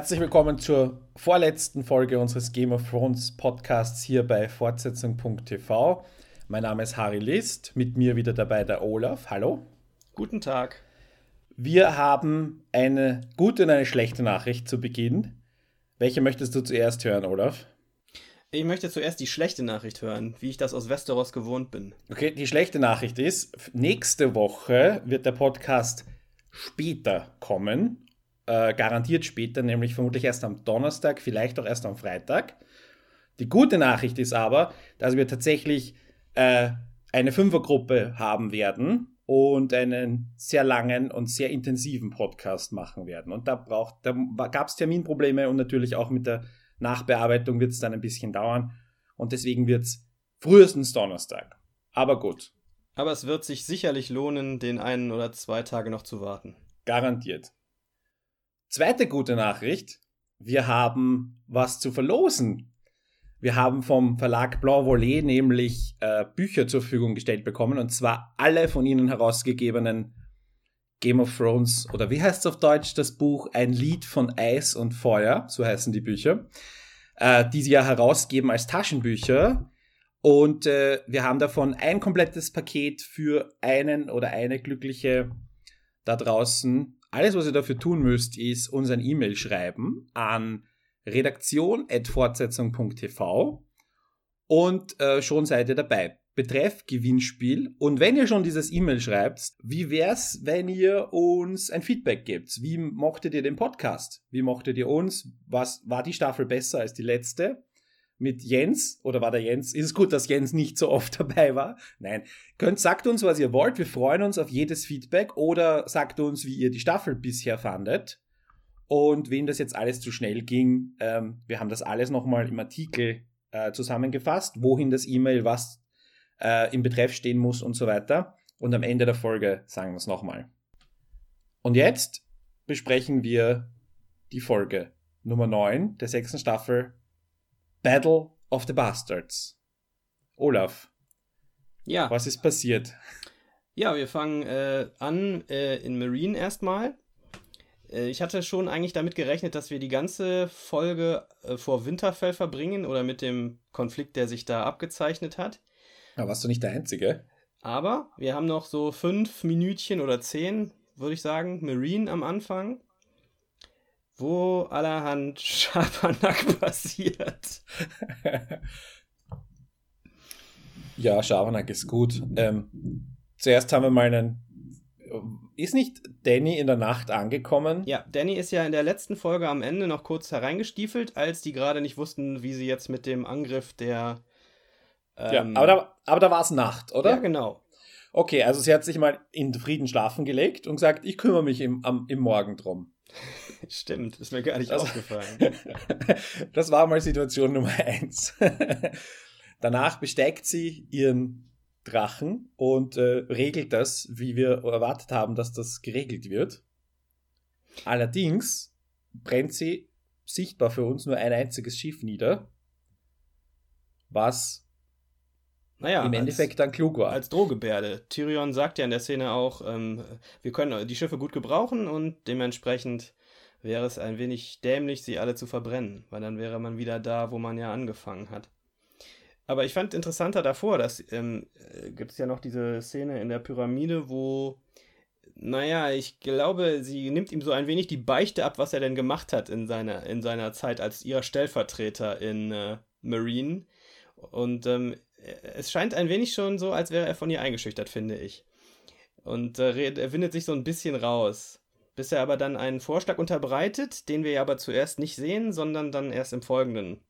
Herzlich willkommen zur vorletzten Folge unseres Game of Thrones Podcasts hier bei Fortsetzung.tv. Mein Name ist Harry List, mit mir wieder dabei der Olaf. Hallo. Guten Tag. Wir haben eine gute und eine schlechte Nachricht zu Beginn. Welche möchtest du zuerst hören, Olaf? Ich möchte zuerst die schlechte Nachricht hören, wie ich das aus Westeros gewohnt bin. Okay, die schlechte Nachricht ist, nächste Woche wird der Podcast später kommen äh, garantiert später, nämlich vermutlich erst am Donnerstag, vielleicht auch erst am Freitag. Die gute Nachricht ist aber, dass wir tatsächlich äh, eine Fünfergruppe haben werden und einen sehr langen und sehr intensiven Podcast machen werden. Und da braucht, da gab es Terminprobleme und natürlich auch mit der Nachbearbeitung wird es dann ein bisschen dauern. Und deswegen wird es frühestens Donnerstag. Aber gut. Aber es wird sich sicherlich lohnen, den einen oder zwei Tage noch zu warten. Garantiert. Zweite gute Nachricht, wir haben was zu verlosen. Wir haben vom Verlag Blanc Volet nämlich äh, Bücher zur Verfügung gestellt bekommen und zwar alle von ihnen herausgegebenen Game of Thrones oder wie heißt es auf Deutsch das Buch Ein Lied von Eis und Feuer, so heißen die Bücher, äh, die sie ja herausgeben als Taschenbücher. Und äh, wir haben davon ein komplettes Paket für einen oder eine glückliche da draußen alles, was ihr dafür tun müsst, ist uns ein E-Mail schreiben an redaktion.fortsetzung.tv und äh, schon seid ihr dabei. Betreff Gewinnspiel. Und wenn ihr schon dieses E-Mail schreibt, wie wär's, wenn ihr uns ein Feedback gebt? Wie mochtet ihr den Podcast? Wie mochtet ihr uns? Was war die Staffel besser als die letzte? Mit Jens, oder war der Jens? Ist es gut, dass Jens nicht so oft dabei war? Nein. Könnt, sagt uns, was ihr wollt. Wir freuen uns auf jedes Feedback oder sagt uns, wie ihr die Staffel bisher fandet. Und wem das jetzt alles zu schnell ging, ähm, wir haben das alles nochmal im Artikel äh, zusammengefasst, wohin das E-Mail, was äh, im Betreff stehen muss und so weiter. Und am Ende der Folge sagen wir es nochmal. Und jetzt besprechen wir die Folge Nummer 9 der sechsten Staffel Battle of the Bastards. Olaf. Ja. Was ist passiert? Ja, wir fangen äh, an äh, in Marine erstmal. Äh, ich hatte schon eigentlich damit gerechnet, dass wir die ganze Folge äh, vor Winterfell verbringen oder mit dem Konflikt, der sich da abgezeichnet hat. Aber warst du nicht der Einzige? Aber wir haben noch so fünf Minütchen oder zehn, würde ich sagen, Marine am Anfang wo allerhand Schabernack passiert. ja, Schabernack ist gut. Ähm, zuerst haben wir mal einen. Ist nicht Danny in der Nacht angekommen? Ja, Danny ist ja in der letzten Folge am Ende noch kurz hereingestiefelt, als die gerade nicht wussten, wie sie jetzt mit dem Angriff der. Ähm, ja, aber da, aber da war es Nacht, oder? Ja, genau. Okay, also sie hat sich mal in Frieden schlafen gelegt und gesagt, ich kümmere mich im, am, im Morgen drum. Stimmt, ist mir gar nicht das, aufgefallen. das war mal Situation Nummer eins. Danach besteigt sie ihren Drachen und äh, regelt das, wie wir erwartet haben, dass das geregelt wird. Allerdings brennt sie sichtbar für uns nur ein einziges Schiff nieder, was naja, im Endeffekt als, dann klug war. Als Drohgebärde. Tyrion sagt ja in der Szene auch, ähm, wir können die Schiffe gut gebrauchen und dementsprechend wäre es ein wenig dämlich, sie alle zu verbrennen, weil dann wäre man wieder da, wo man ja angefangen hat. Aber ich fand interessanter davor, dass ähm, äh, gibt es ja noch diese Szene in der Pyramide, wo, naja, ich glaube, sie nimmt ihm so ein wenig die Beichte ab, was er denn gemacht hat in seiner, in seiner Zeit als ihrer Stellvertreter in äh, Marine. Und ähm, es scheint ein wenig schon so, als wäre er von ihr eingeschüchtert, finde ich. Und äh, er windet sich so ein bisschen raus. Bis er aber dann einen Vorschlag unterbreitet, den wir ja aber zuerst nicht sehen, sondern dann erst im Folgenden.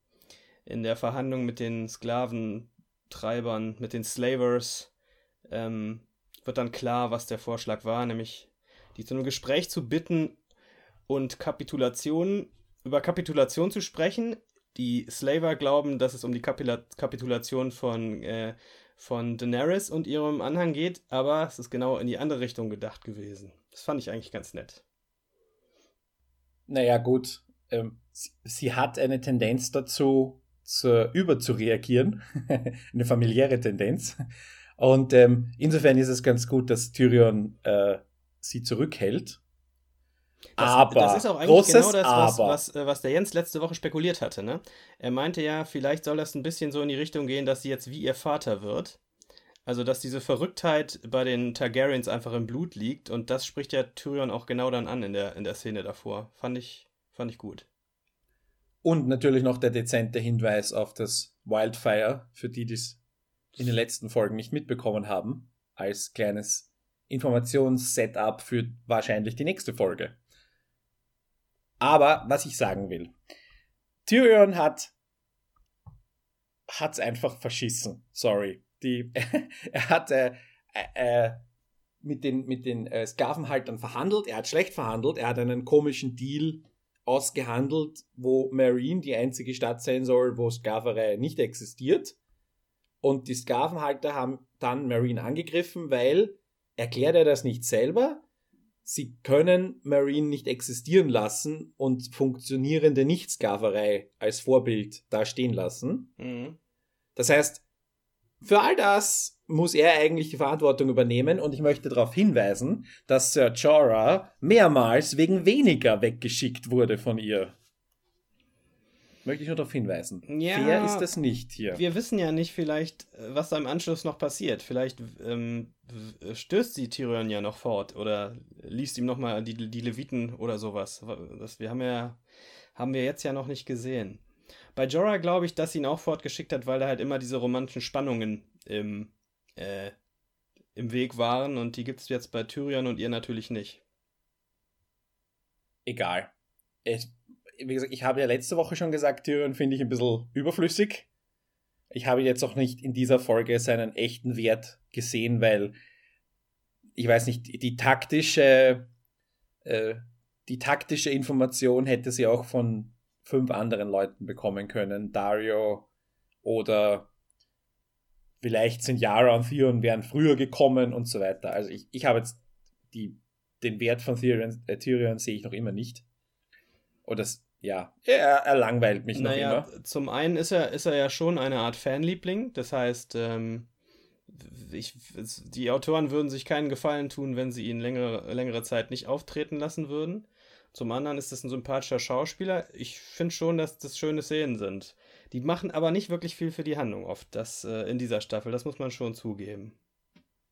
In der Verhandlung mit den Sklaventreibern, mit den Slavers, ähm, wird dann klar, was der Vorschlag war, nämlich die zu einem Gespräch zu bitten und Kapitulation, über Kapitulation zu sprechen, die Slaver glauben, dass es um die Kapila Kapitulation von, äh, von Daenerys und ihrem Anhang geht, aber es ist genau in die andere Richtung gedacht gewesen. Das fand ich eigentlich ganz nett. Naja, gut. Ähm, sie, hat eine Tendenz dazu, zu, überzureagieren. eine familiäre Tendenz. Und ähm, insofern ist es ganz gut, dass Tyrion äh, sie zurückhält. Das, aber, das ist auch eigentlich großes genau das, was, was, äh, was der Jens letzte Woche spekuliert hatte. Ne? Er meinte ja, vielleicht soll das ein bisschen so in die Richtung gehen, dass sie jetzt wie ihr Vater wird. Also, dass diese Verrücktheit bei den Targaryens einfach im Blut liegt. Und das spricht ja Tyrion auch genau dann an in der, in der Szene davor. Fand ich, fand ich gut. Und natürlich noch der dezente Hinweis auf das Wildfire, für die, die es in den letzten Folgen nicht mitbekommen haben, als kleines Informationssetup für wahrscheinlich die nächste Folge. Aber was ich sagen will, Tyrion hat hat's einfach verschissen. Sorry. Die, er hat äh, äh, mit den, mit den äh, Sklavenhaltern verhandelt. Er hat schlecht verhandelt. Er hat einen komischen Deal ausgehandelt, wo Marine die einzige Stadt sein soll, wo Sklaverei nicht existiert. Und die Sklavenhalter haben dann Marine angegriffen, weil erklärt er das nicht selber. Sie können Marine nicht existieren lassen und funktionierende Nichtsklaverei als Vorbild da stehen lassen. Mhm. Das heißt, für all das muss er eigentlich die Verantwortung übernehmen und ich möchte darauf hinweisen, dass Sir Jorah mehrmals wegen weniger weggeschickt wurde von ihr. Möchte ich nur darauf hinweisen. Ja, Fair ist das nicht hier. Wir wissen ja nicht vielleicht, was da im Anschluss noch passiert. Vielleicht ähm, stößt sie Tyrion ja noch fort oder liest ihm nochmal die, die Leviten oder sowas. Das wir haben ja, haben wir jetzt ja noch nicht gesehen. Bei Jorah glaube ich, dass sie ihn auch fortgeschickt hat, weil da halt immer diese romantischen Spannungen im, äh, im Weg waren und die gibt es jetzt bei Tyrion und ihr natürlich nicht. Egal. Es, wie gesagt, ich habe ja letzte Woche schon gesagt, Tyrion finde ich ein bisschen überflüssig. Ich habe jetzt auch nicht in dieser Folge seinen echten Wert gesehen, weil ich weiß nicht, die, taktische, äh, die taktische Information hätte sie auch von fünf anderen Leuten bekommen können. Dario oder vielleicht sind Yara und Theon wären früher gekommen und so weiter. Also ich, ich habe jetzt die, den Wert von Tyrion, äh, Tyrion sehe ich noch immer nicht. Das, ja, er, er langweilt mich noch Naja, immer. zum einen ist er, ist er ja schon eine Art Fanliebling. Das heißt, ähm, ich, es- die Autoren würden sich keinen Gefallen tun, wenn sie ihn längere, längere Zeit nicht auftreten lassen würden. Zum anderen ist das ein sympathischer Schauspieler. Ich finde schon, dass das schöne Szenen sind. Die machen aber nicht wirklich viel für die Handlung oft, das äh, in dieser Staffel. Das muss man schon zugeben.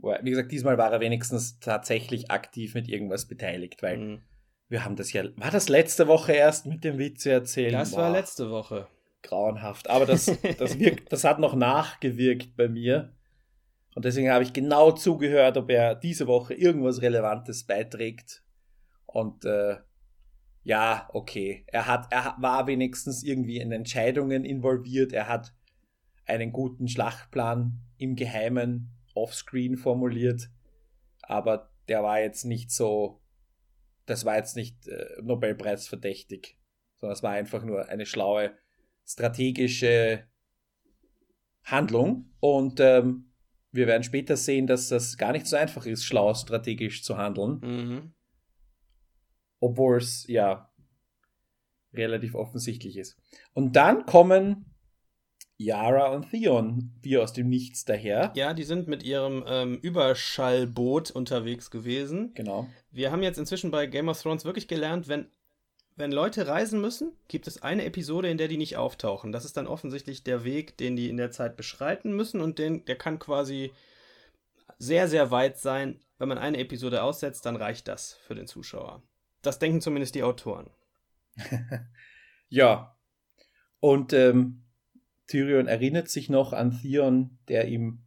Wie gesagt, diesmal war er wenigstens tatsächlich aktiv mit irgendwas beteiligt, weil Mhm. Wir haben das ja, war das letzte Woche erst mit dem Witze erzählen? Das war Boah, letzte Woche. grauenhaft. Aber das, das, wirkt, das hat noch nachgewirkt bei mir. Und deswegen habe ich genau zugehört, ob er diese Woche irgendwas Relevantes beiträgt. Und äh, ja, okay. Er hat, er war wenigstens irgendwie in Entscheidungen involviert. Er hat einen guten Schlachtplan im Geheimen offscreen formuliert. Aber der war jetzt nicht so, das war jetzt nicht äh, Nobelpreis verdächtig, sondern es war einfach nur eine schlaue strategische Handlung. Und ähm, wir werden später sehen, dass das gar nicht so einfach ist, schlau strategisch zu handeln, Mhm. obwohl es ja relativ offensichtlich ist. Und dann kommen Yara und Theon wie aus dem Nichts daher. Ja, die sind mit ihrem ähm, Überschallboot unterwegs gewesen. Genau. Wir haben jetzt inzwischen bei Game of Thrones wirklich gelernt, wenn, wenn Leute reisen müssen, gibt es eine Episode, in der die nicht auftauchen. Das ist dann offensichtlich der Weg, den die in der Zeit beschreiten müssen und den, der kann quasi sehr, sehr weit sein. Wenn man eine Episode aussetzt, dann reicht das für den Zuschauer. Das denken zumindest die Autoren. Ja. Und ähm, Tyrion erinnert sich noch an Theon, der ihm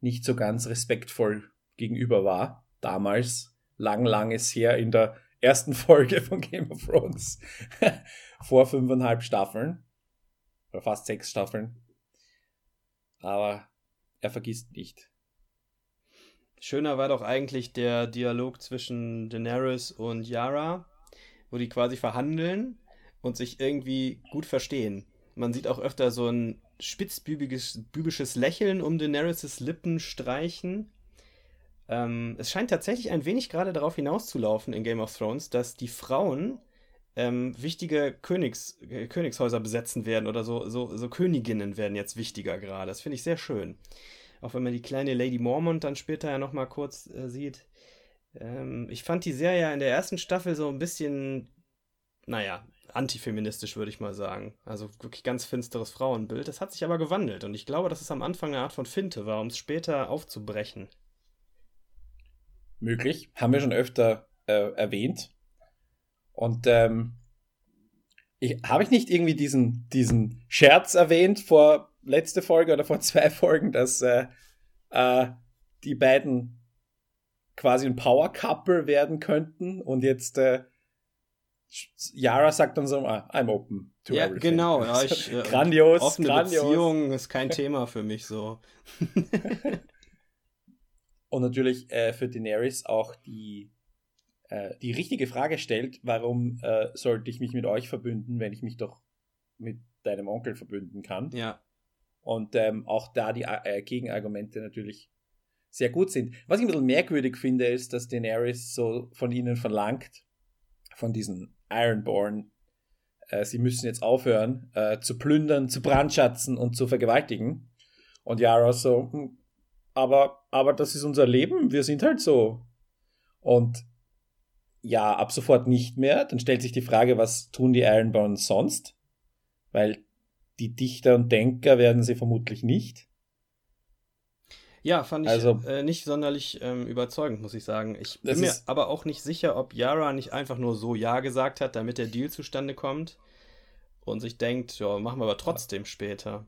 nicht so ganz respektvoll gegenüber war. Damals, lang, lang ist her in der ersten Folge von Game of Thrones. Vor fünfeinhalb Staffeln. Oder fast sechs Staffeln. Aber er vergisst nicht. Schöner war doch eigentlich der Dialog zwischen Daenerys und Yara, wo die quasi verhandeln und sich irgendwie gut verstehen. Man sieht auch öfter so ein spitzbübiges bübisches Lächeln um Daenerys' Lippen streichen. Ähm, es scheint tatsächlich ein wenig gerade darauf hinauszulaufen in Game of Thrones, dass die Frauen ähm, wichtige Königs, äh, Königshäuser besetzen werden oder so, so, so Königinnen werden jetzt wichtiger gerade. Das finde ich sehr schön. Auch wenn man die kleine Lady Mormont dann später ja nochmal kurz äh, sieht. Ähm, ich fand die Serie in der ersten Staffel so ein bisschen, naja, antifeministisch, würde ich mal sagen. Also wirklich ganz finsteres Frauenbild. Das hat sich aber gewandelt und ich glaube, dass es am Anfang eine Art von Finte war, um es später aufzubrechen. Möglich. Haben wir schon öfter äh, erwähnt. Und ähm, habe ich nicht irgendwie diesen, diesen Scherz erwähnt vor letzte Folge oder vor zwei Folgen, dass äh, äh, die beiden quasi ein Power Couple werden könnten und jetzt äh, Yara sagt dann so, ah, I'm open to ja, everything. Genau, ja, ich, äh, grandios, offene grandios. Beziehung ist kein Thema für mich so. und natürlich äh, für Daenerys auch die äh, die richtige Frage stellt, warum äh, sollte ich mich mit euch verbünden, wenn ich mich doch mit deinem Onkel verbünden kann? Ja. Und ähm, auch da die äh, Gegenargumente natürlich sehr gut sind. Was ich ein bisschen merkwürdig finde, ist, dass Daenerys so von ihnen verlangt, von diesen Ironborn, äh, sie müssen jetzt aufhören äh, zu plündern, zu brandschatzen und zu vergewaltigen. Und Yara so, hm, aber, aber das ist unser Leben, wir sind halt so. Und ja, ab sofort nicht mehr. Dann stellt sich die Frage, was tun die Ironborn sonst? Weil die Dichter und Denker werden sie vermutlich nicht. Ja, fand ich also, äh, nicht sonderlich ähm, überzeugend, muss ich sagen. Ich bin mir aber auch nicht sicher, ob Yara nicht einfach nur so Ja gesagt hat, damit der Deal zustande kommt und sich denkt, ja, machen wir aber trotzdem später.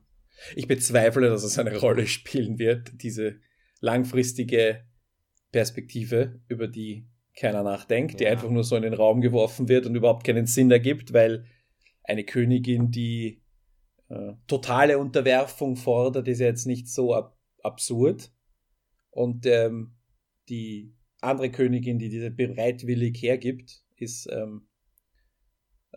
Ich bezweifle, dass es eine Rolle spielen wird, diese langfristige Perspektive, über die keiner nachdenkt, ja. die einfach nur so in den Raum geworfen wird und überhaupt keinen Sinn ergibt, weil eine Königin, die äh, totale Unterwerfung fordert, ist ja jetzt nicht so ab absurd. Und ähm, die andere Königin, die diese bereitwillig hergibt, ist, ähm,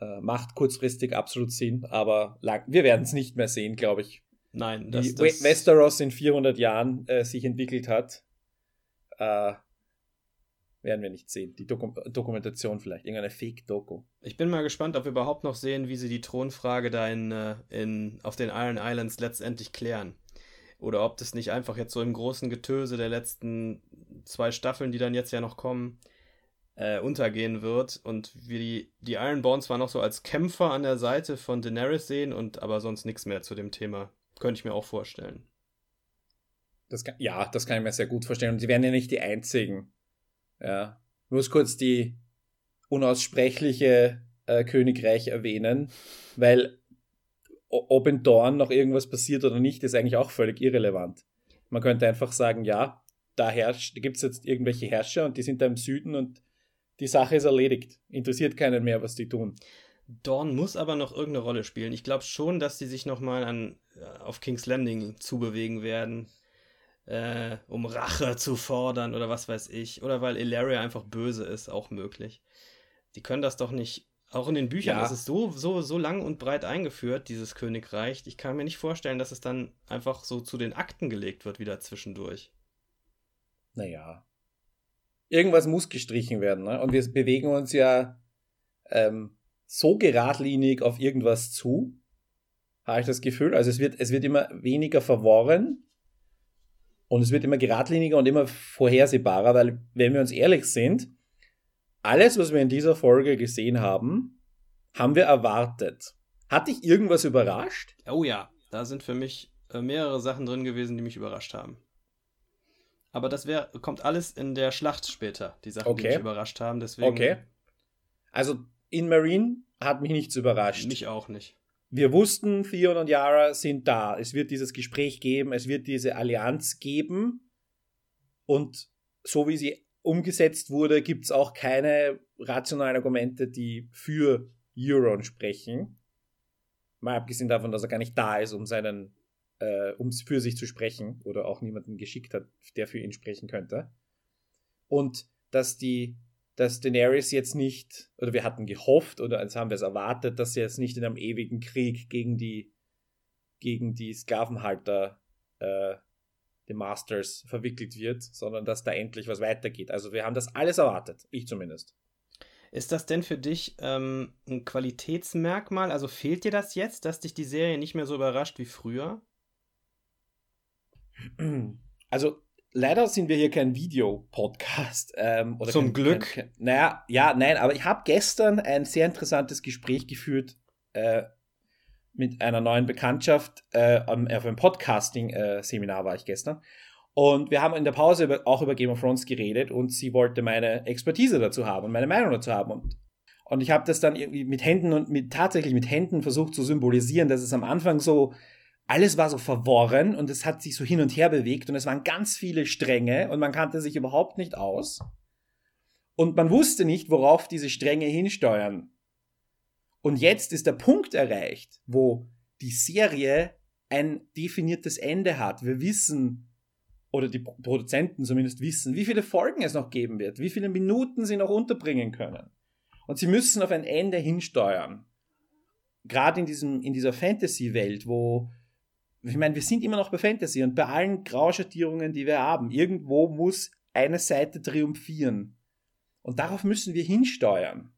äh, macht kurzfristig absolut Sinn, aber lang, wir werden es nicht mehr sehen, glaube ich. Nein, das, Wie das Westeros in 400 Jahren äh, sich entwickelt hat, äh, werden wir nicht sehen. Die Dokum Dokumentation vielleicht, irgendeine Fake-Doku. Ich bin mal gespannt, ob wir überhaupt noch sehen, wie sie die Thronfrage da in, äh, in, auf den Iron Islands letztendlich klären. Oder ob das nicht einfach jetzt so im großen Getöse der letzten zwei Staffeln, die dann jetzt ja noch kommen, äh, untergehen wird und wir die, die Ironborn zwar noch so als Kämpfer an der Seite von Daenerys sehen und aber sonst nichts mehr zu dem Thema. Könnte ich mir auch vorstellen. Das kann, ja, das kann ich mir sehr gut vorstellen. Und sie werden ja nicht die einzigen ja. Ich muss kurz die unaussprechliche äh, Königreich erwähnen, weil ob in Dorn noch irgendwas passiert oder nicht, ist eigentlich auch völlig irrelevant. Man könnte einfach sagen, ja, da gibt es jetzt irgendwelche Herrscher und die sind da im Süden und die Sache ist erledigt. Interessiert keinen mehr, was die tun. Dorn muss aber noch irgendeine Rolle spielen. Ich glaube schon, dass die sich nochmal äh, auf King's Landing zubewegen werden äh, um Rache zu fordern oder was weiß ich. Oder weil Ilaria einfach böse ist, auch möglich. Die können das doch nicht. Auch in den Büchern ja. ist es so, so, so lang und breit eingeführt, dieses Königreich. Ich kann mir nicht vorstellen, dass es dann einfach so zu den Akten gelegt wird, wieder zwischendurch. Naja. Irgendwas muss gestrichen werden, ne? Und wir bewegen uns ja ähm, so geradlinig auf irgendwas zu, habe ich das Gefühl. Also es wird, es wird immer weniger verworren und es wird immer geradliniger und immer vorhersehbarer, weil, wenn wir uns ehrlich sind, alles, was wir in dieser Folge gesehen haben, haben wir erwartet. Hat dich irgendwas überrascht? Oh ja, da sind für mich äh, mehrere Sachen drin gewesen, die mich überrascht haben. Aber das wär, kommt alles in der Schlacht später, die Sachen, okay. die mich überrascht haben. Deswegen okay. Also in Marine hat mich nichts überrascht. Mich auch nicht wir wussten, Theon und Yara sind da. Es wird dieses Gespräch geben, es wird diese Allianz geben. Und so wie sie umgesetzt wurde, gibt es auch keine rationalen Argumente, die für Euron sprechen. Mal abgesehen davon, dass er gar nicht da ist, um seinen, äh, um für sich zu sprechen oder auch niemanden geschickt hat, der für ihn sprechen könnte. Und dass die dass Daenerys jetzt nicht, oder wir hatten gehofft, oder als haben wir es erwartet, dass sie jetzt nicht in einem ewigen Krieg gegen die, gegen die Sklavenhalter, äh, die Masters, verwickelt wird, sondern dass da endlich was weitergeht. Also wir haben das alles erwartet, ich zumindest. Ist das denn für dich ähm, ein Qualitätsmerkmal? Also fehlt dir das jetzt, dass dich die Serie nicht mehr so überrascht wie früher? Also leider sind wir hier kein Videopodcast. Ähm, Zum kein, Glück. Kein, kein, naja, ja, nein, aber ich habe gestern ein sehr interessantes Gespräch geführt äh, mit einer neuen Bekanntschaft. Äh, auf einem Podcasting-Seminar war ich gestern. Und wir haben in der Pause über, auch über Game of Thrones geredet und sie wollte meine Expertise dazu haben und meine Meinung dazu haben. Und, und ich habe das dann irgendwie mit Händen und mit tatsächlich mit Händen versucht zu symbolisieren, dass es am Anfang so alles war so verworren und es hat sich so hin und her bewegt und es waren ganz viele Stränge und man kannte sich überhaupt nicht aus. Und man wusste nicht, worauf diese Stränge hinsteuern. Und jetzt ist der Punkt erreicht, wo die Serie ein definiertes Ende hat. Wir wissen, oder die Produzenten zumindest wissen, wie viele Folgen es noch geben wird, wie viele Minuten sie noch unterbringen können. Und sie müssen auf ein Ende hinsteuern. Gerade in, diesem, in dieser Fantasy-Welt, wo, ich meine, wir sind immer noch bei Fantasy und bei allen Grauschattierungen, die wir haben, irgendwo muss eine Seite triumphieren. Und darauf müssen wir hinsteuern.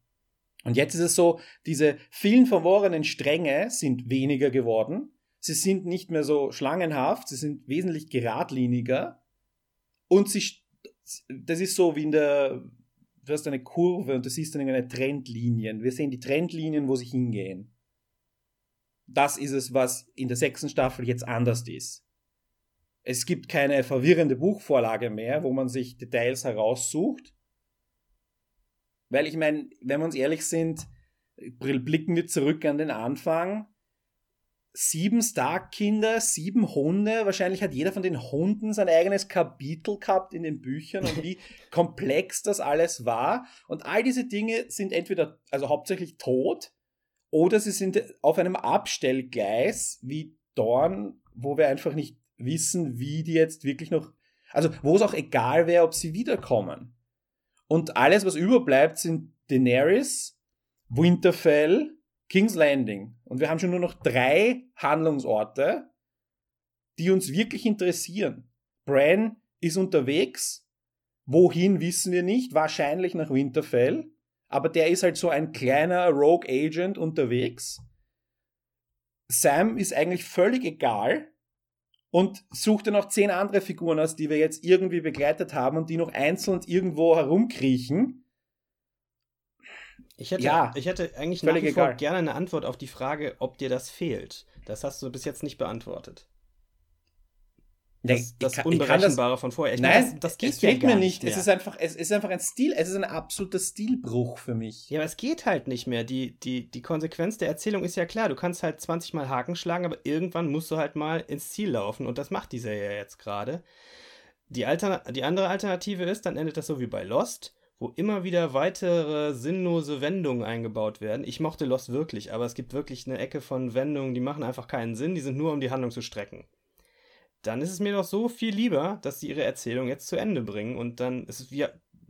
Und jetzt ist es so, diese vielen verworrenen Stränge sind weniger geworden. Sie sind nicht mehr so schlangenhaft, sie sind wesentlich geradliniger. Und sie, das ist so wie in der, du hast eine Kurve und du siehst dann eine Trendlinien. Wir sehen die Trendlinien, wo sie hingehen. Das ist es, was in der sechsten Staffel jetzt anders ist. Es gibt keine verwirrende Buchvorlage mehr, wo man sich Details heraussucht, weil ich meine, wenn wir uns ehrlich sind, blicken wir zurück an den Anfang. Sieben Stark-Kinder, sieben Hunde. Wahrscheinlich hat jeder von den Hunden sein eigenes Kapitel gehabt in den Büchern und wie komplex das alles war. Und all diese Dinge sind entweder, also hauptsächlich tot, oder sie sind auf einem Abstellgleis wie Dorn, wo wir einfach nicht wissen, wie die jetzt wirklich noch, also wo es auch egal wäre, ob sie wiederkommen. Und alles, was überbleibt, sind Daenerys, Winterfell, King's Landing. Und wir haben schon nur noch drei Handlungsorte, die uns wirklich interessieren. Bran ist unterwegs. Wohin wissen wir nicht. Wahrscheinlich nach Winterfell. Aber der ist halt so ein kleiner Rogue Agent unterwegs. Sam ist eigentlich völlig egal und suchte noch zehn andere Figuren aus, die wir jetzt irgendwie begleitet haben und die noch einzeln irgendwo herumkriechen. Ich hätte, ja, ich hätte eigentlich nach wie vor gerne eine Antwort auf die Frage, ob dir das fehlt. Das hast du bis jetzt nicht beantwortet. Das, das kann, Unberechenbare das, von vorher. Ich nein, meine, das, das geht es ja mir nicht. Mehr. Es ist einfach, es ist einfach ein Stil, es ist ein absoluter Stilbruch für mich. Ja, aber es geht halt nicht mehr. Die, die, die Konsequenz der Erzählung ist ja klar. Du kannst halt 20 Mal Haken schlagen, aber irgendwann musst du halt mal ins Ziel laufen und das macht die Serie jetzt gerade. Die, die andere Alternative ist, dann endet das so wie bei Lost, wo immer wieder weitere sinnlose Wendungen eingebaut werden. Ich mochte Lost wirklich, aber es gibt wirklich eine Ecke von Wendungen, die machen einfach keinen Sinn, die sind nur um die Handlung zu strecken dann ist es mir doch so viel lieber, dass sie ihre Erzählung jetzt zu Ende bringen und dann ist es wie,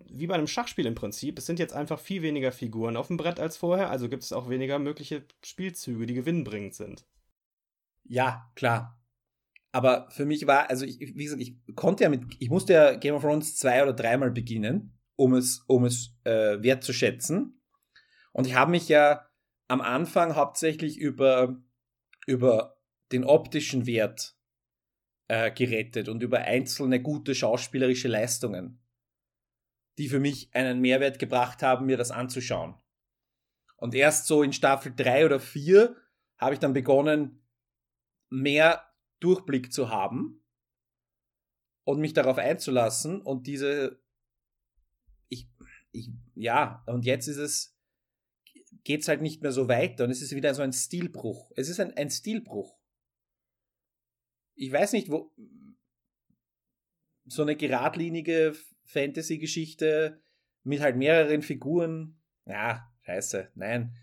wie bei einem Schachspiel im Prinzip. Es sind jetzt einfach viel weniger Figuren auf dem Brett als vorher, also gibt es auch weniger mögliche Spielzüge, die gewinnbringend sind. Ja, klar. Aber für mich war, also ich, wie gesagt, ich konnte ja mit, ich musste ja Game of Thrones zwei oder dreimal beginnen, um es, um es äh, wertzuschätzen. Und ich habe mich ja am Anfang hauptsächlich über, über den optischen Wert äh, gerettet und über einzelne gute schauspielerische Leistungen, die für mich einen Mehrwert gebracht haben, mir das anzuschauen. Und erst so in Staffel 3 oder 4 habe ich dann begonnen, mehr Durchblick zu haben und mich darauf einzulassen und diese ich, ich ja, und jetzt ist es geht es halt nicht mehr so weiter und es ist wieder so ein Stilbruch. Es ist ein, ein Stilbruch ich weiß nicht, wo so eine geradlinige Fantasy-Geschichte mit halt mehreren Figuren. Ja, scheiße, nein.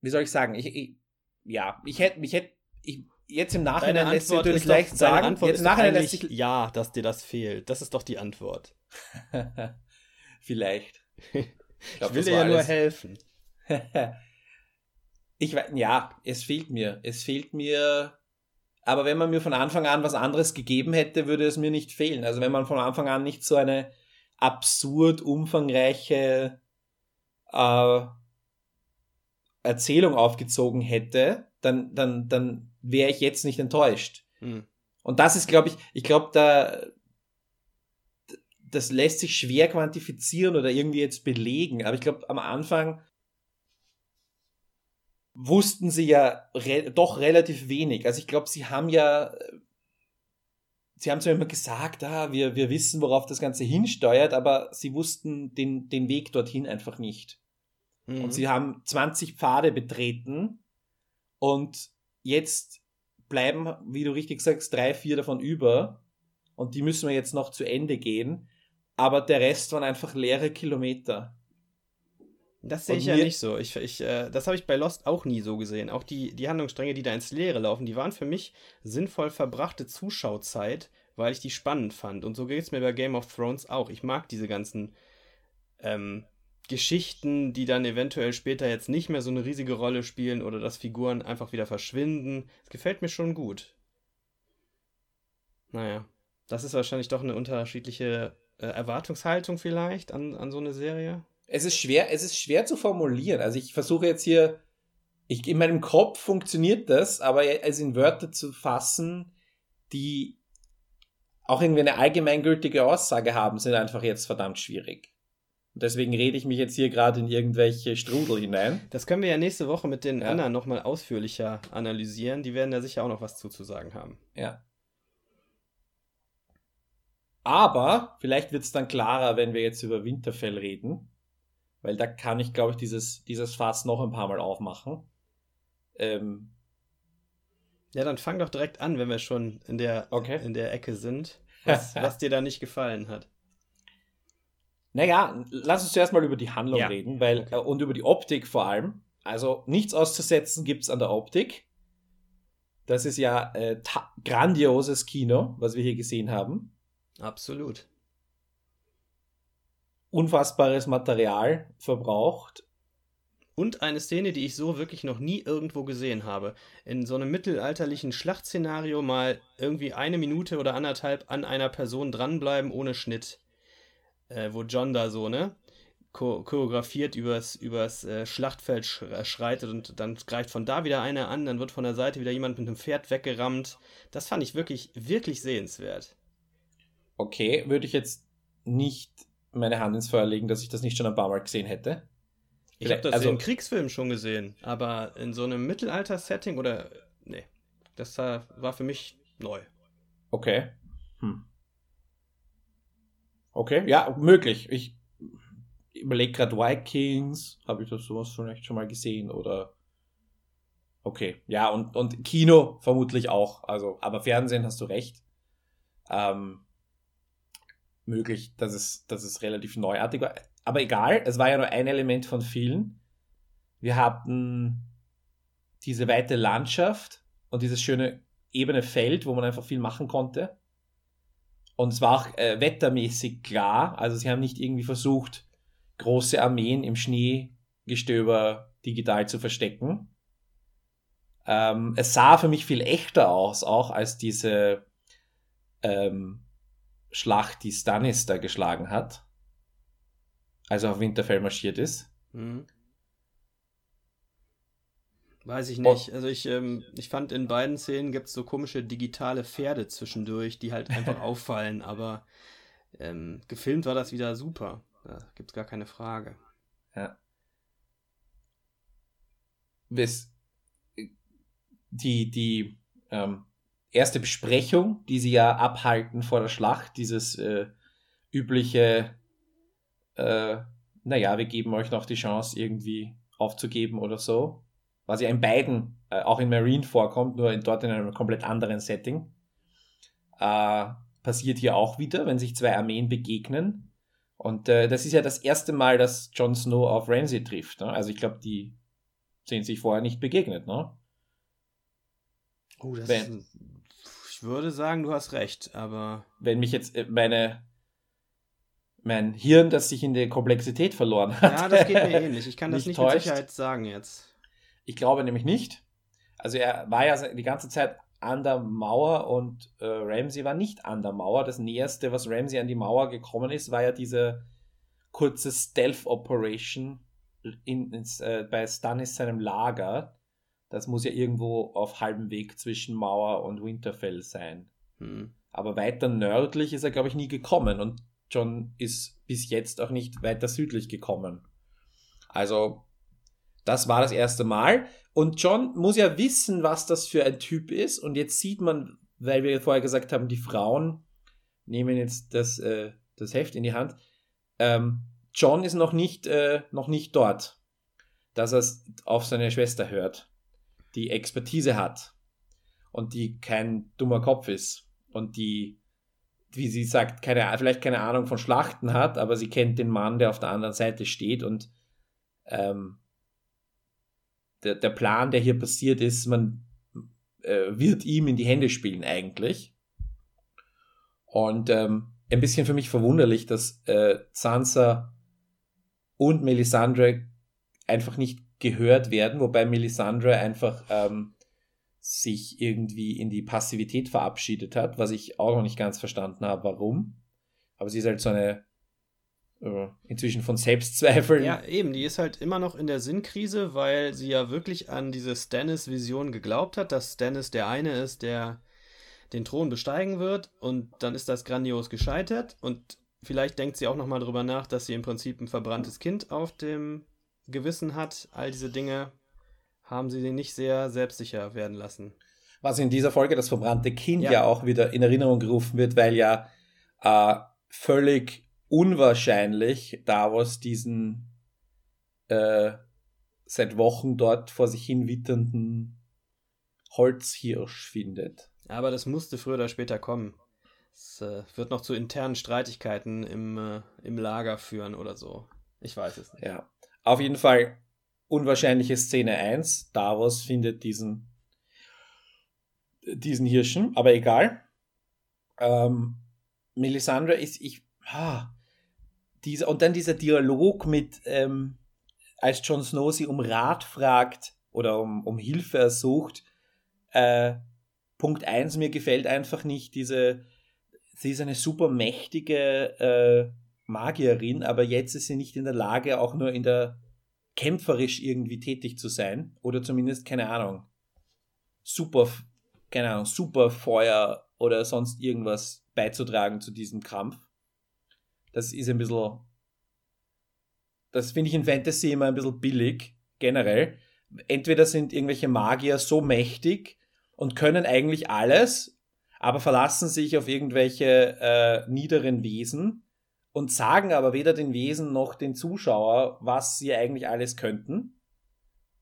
Wie soll ich sagen? Ich, ich ja, ich hätte, mich hätte, ich, jetzt im Nachhinein lässt sich natürlich leicht sagen. Antwort jetzt im Nachhinein lässt sich ja, dass dir das fehlt. Das ist doch die Antwort. Vielleicht. Ich, glaub, ich will dir ja alles. nur helfen. ich ja, es fehlt mir. Es fehlt mir aber wenn man mir von Anfang an was anderes gegeben hätte, würde es mir nicht fehlen. Also wenn man von Anfang an nicht so eine absurd umfangreiche äh, Erzählung aufgezogen hätte, dann, dann, dann wäre ich jetzt nicht enttäuscht. Hm. Und das ist, glaube ich, ich glaube, da, das lässt sich schwer quantifizieren oder irgendwie jetzt belegen. Aber ich glaube, am Anfang wussten sie ja re doch relativ wenig. Also ich glaube, sie haben ja, sie haben zwar immer gesagt, ah, wir, wir wissen, worauf das Ganze hinsteuert, aber sie wussten den, den Weg dorthin einfach nicht. Mhm. Und sie haben 20 Pfade betreten und jetzt bleiben, wie du richtig sagst, drei, vier davon über. Und die müssen wir jetzt noch zu Ende gehen. Aber der Rest waren einfach leere Kilometer. Das sehe ich ja nicht so. Ich, ich, äh, das habe ich bei Lost auch nie so gesehen. Auch die, die Handlungsstränge, die da ins Leere laufen, die waren für mich sinnvoll verbrachte Zuschauzeit, weil ich die spannend fand. Und so geht es mir bei Game of Thrones auch. Ich mag diese ganzen ähm, Geschichten, die dann eventuell später jetzt nicht mehr so eine riesige Rolle spielen oder dass Figuren einfach wieder verschwinden. Es gefällt mir schon gut. Naja, das ist wahrscheinlich doch eine unterschiedliche äh, Erwartungshaltung vielleicht an, an so eine Serie. Es ist schwer, es ist schwer zu formulieren. Also ich versuche jetzt hier, ich, in meinem Kopf funktioniert das, aber es in Wörter zu fassen, die auch irgendwie eine allgemeingültige Aussage haben, sind einfach jetzt verdammt schwierig. Und deswegen rede ich mich jetzt hier gerade in irgendwelche Strudel hinein. Das können wir ja nächste Woche mit den ja. anderen nochmal ausführlicher analysieren. Die werden da sicher auch noch was zuzusagen haben. Ja. Aber vielleicht wird es dann klarer, wenn wir jetzt über Winterfell reden. Weil da kann ich, glaube ich, dieses, dieses Fass noch ein paar Mal aufmachen. Ähm, ja, dann fang doch direkt an, wenn wir schon in der, okay. in der Ecke sind, was, was dir da nicht gefallen hat. Naja, lass uns zuerst mal über die Handlung ja. reden, weil okay. äh, und über die Optik vor allem. Also nichts auszusetzen gibt es an der Optik. Das ist ja äh, grandioses Kino, was wir hier gesehen haben. Absolut. Unfassbares Material verbraucht. Und eine Szene, die ich so wirklich noch nie irgendwo gesehen habe. In so einem mittelalterlichen Schlachtszenario mal irgendwie eine Minute oder anderthalb an einer Person dranbleiben ohne Schnitt äh, wo John da so, ne? choreografiert übers, übers äh, Schlachtfeld sch äh, schreitet und dann greift von da wieder einer an, dann wird von der Seite wieder jemand mit einem Pferd weggerammt. Das fand ich wirklich, wirklich sehenswert. Okay, würde ich jetzt nicht meine Hand ins Feuer legen, dass ich das nicht schon ein paar Mal gesehen hätte. Ich habe das also, in Kriegsfilmen schon gesehen, aber in so einem Mittelalter-Setting oder. Nee, das war für mich neu. Okay. Hm. Okay, ja, möglich. Ich überlege gerade Vikings, habe ich das sowas vielleicht schon mal gesehen oder Okay, ja, und, und Kino vermutlich auch. Also, aber Fernsehen hast du recht. Ähm, möglich, dass es, dass es relativ neuartig war. Aber egal, es war ja nur ein Element von vielen. Wir hatten diese weite Landschaft und dieses schöne ebene Feld, wo man einfach viel machen konnte. Und es war auch äh, wettermäßig klar. Also sie haben nicht irgendwie versucht, große Armeen im Schneegestöber digital zu verstecken. Ähm, es sah für mich viel echter aus, auch als diese ähm, Schlacht, die Stannis da geschlagen hat. Also auf Winterfell marschiert ist. Mhm. Weiß ich nicht. Also ich, ähm, ich fand in beiden Szenen gibt es so komische digitale Pferde zwischendurch, die halt einfach auffallen, aber ähm, gefilmt war das wieder super. Da gibt es gar keine Frage. Ja. Bis die, die ähm, erste Besprechung, die sie ja abhalten vor der Schlacht, dieses äh, übliche, äh, naja, wir geben euch noch die Chance, irgendwie aufzugeben oder so was ja in beiden, äh, auch in Marine vorkommt, nur in, dort in einem komplett anderen Setting. Äh, passiert hier auch wieder, wenn sich zwei Armeen begegnen. Und äh, das ist ja das erste Mal, dass Jon Snow auf Ramsay trifft. Ne? Also ich glaube, die sind sich vorher nicht begegnet. Ne? Oh, das wenn, ist, ich würde sagen, du hast recht, aber. Wenn mich jetzt äh, meine mein Hirn, das sich in der Komplexität verloren hat. Ja, das geht mir ähnlich. Ich kann das nicht, nicht mit Sicherheit sagen jetzt. Ich glaube nämlich nicht. Also er war ja die ganze Zeit an der Mauer und äh, Ramsey war nicht an der Mauer. Das Näherste, was Ramsey an die Mauer gekommen ist, war ja diese kurze Stealth-Operation in, äh, bei Stannis seinem Lager. Das muss ja irgendwo auf halbem Weg zwischen Mauer und Winterfell sein. Hm. Aber weiter nördlich ist er, glaube ich, nie gekommen. Und John ist bis jetzt auch nicht weiter südlich gekommen. Also, das war das erste Mal. Und John muss ja wissen, was das für ein Typ ist. Und jetzt sieht man, weil wir vorher gesagt haben, die Frauen nehmen jetzt das, äh, das Heft in die Hand. Ähm, John ist noch nicht, äh, noch nicht dort, dass er auf seine Schwester hört, die Expertise hat und die kein dummer Kopf ist und die, wie sie sagt, keine, vielleicht keine Ahnung von Schlachten hat, aber sie kennt den Mann, der auf der anderen Seite steht und ähm, der, der Plan, der hier passiert ist, man äh, wird ihm in die Hände spielen eigentlich. Und ähm, ein bisschen für mich verwunderlich, dass äh, Sansa und Melisandre einfach nicht gehört werden, wobei Melisandre einfach ähm, sich irgendwie in die Passivität verabschiedet hat, was ich auch noch nicht ganz verstanden habe, warum. Aber sie ist halt so eine äh, inzwischen von Selbstzweifeln. Ja, eben, die ist halt immer noch in der Sinnkrise, weil sie ja wirklich an diese Stannis-Vision geglaubt hat, dass Stannis der eine ist, der den Thron besteigen wird und dann ist das grandios gescheitert und vielleicht denkt sie auch nochmal drüber nach, dass sie im Prinzip ein verbranntes Kind auf dem Gewissen hat. All diese Dinge haben sie nicht sehr selbstsicher werden lassen. Was in dieser Folge das verbrannte Kind ja, ja auch wieder in Erinnerung gerufen wird, weil ja äh, völlig unwahrscheinlich Davos diesen äh, seit Wochen dort vor sich hin witternden Holzhirsch findet. Aber das musste früher oder später kommen. Es äh, wird noch zu internen Streitigkeiten im, äh, im Lager führen oder so. Ich weiß es nicht. Ja. Auf jeden Fall unwahrscheinliche Szene 1. Davos findet diesen, diesen Hirschen, aber egal. Ähm, Melisandre ist, ich, ah, dieser, und dann dieser Dialog mit, ähm, als Jon Snow sie um Rat fragt oder um, um Hilfe ersucht. Äh, Punkt 1, mir gefällt einfach nicht diese, sie ist eine super mächtige äh, Magierin, aber jetzt ist sie nicht in der Lage, auch nur in der kämpferisch irgendwie tätig zu sein. Oder zumindest, keine Ahnung, super, keine Ahnung, super Feuer oder sonst irgendwas beizutragen zu diesem Kampf. Das ist ein bisschen, das finde ich in Fantasy immer ein bisschen billig, generell. Entweder sind irgendwelche Magier so mächtig und können eigentlich alles, aber verlassen sich auf irgendwelche äh, niederen Wesen und sagen aber weder den Wesen noch den Zuschauer, was sie eigentlich alles könnten.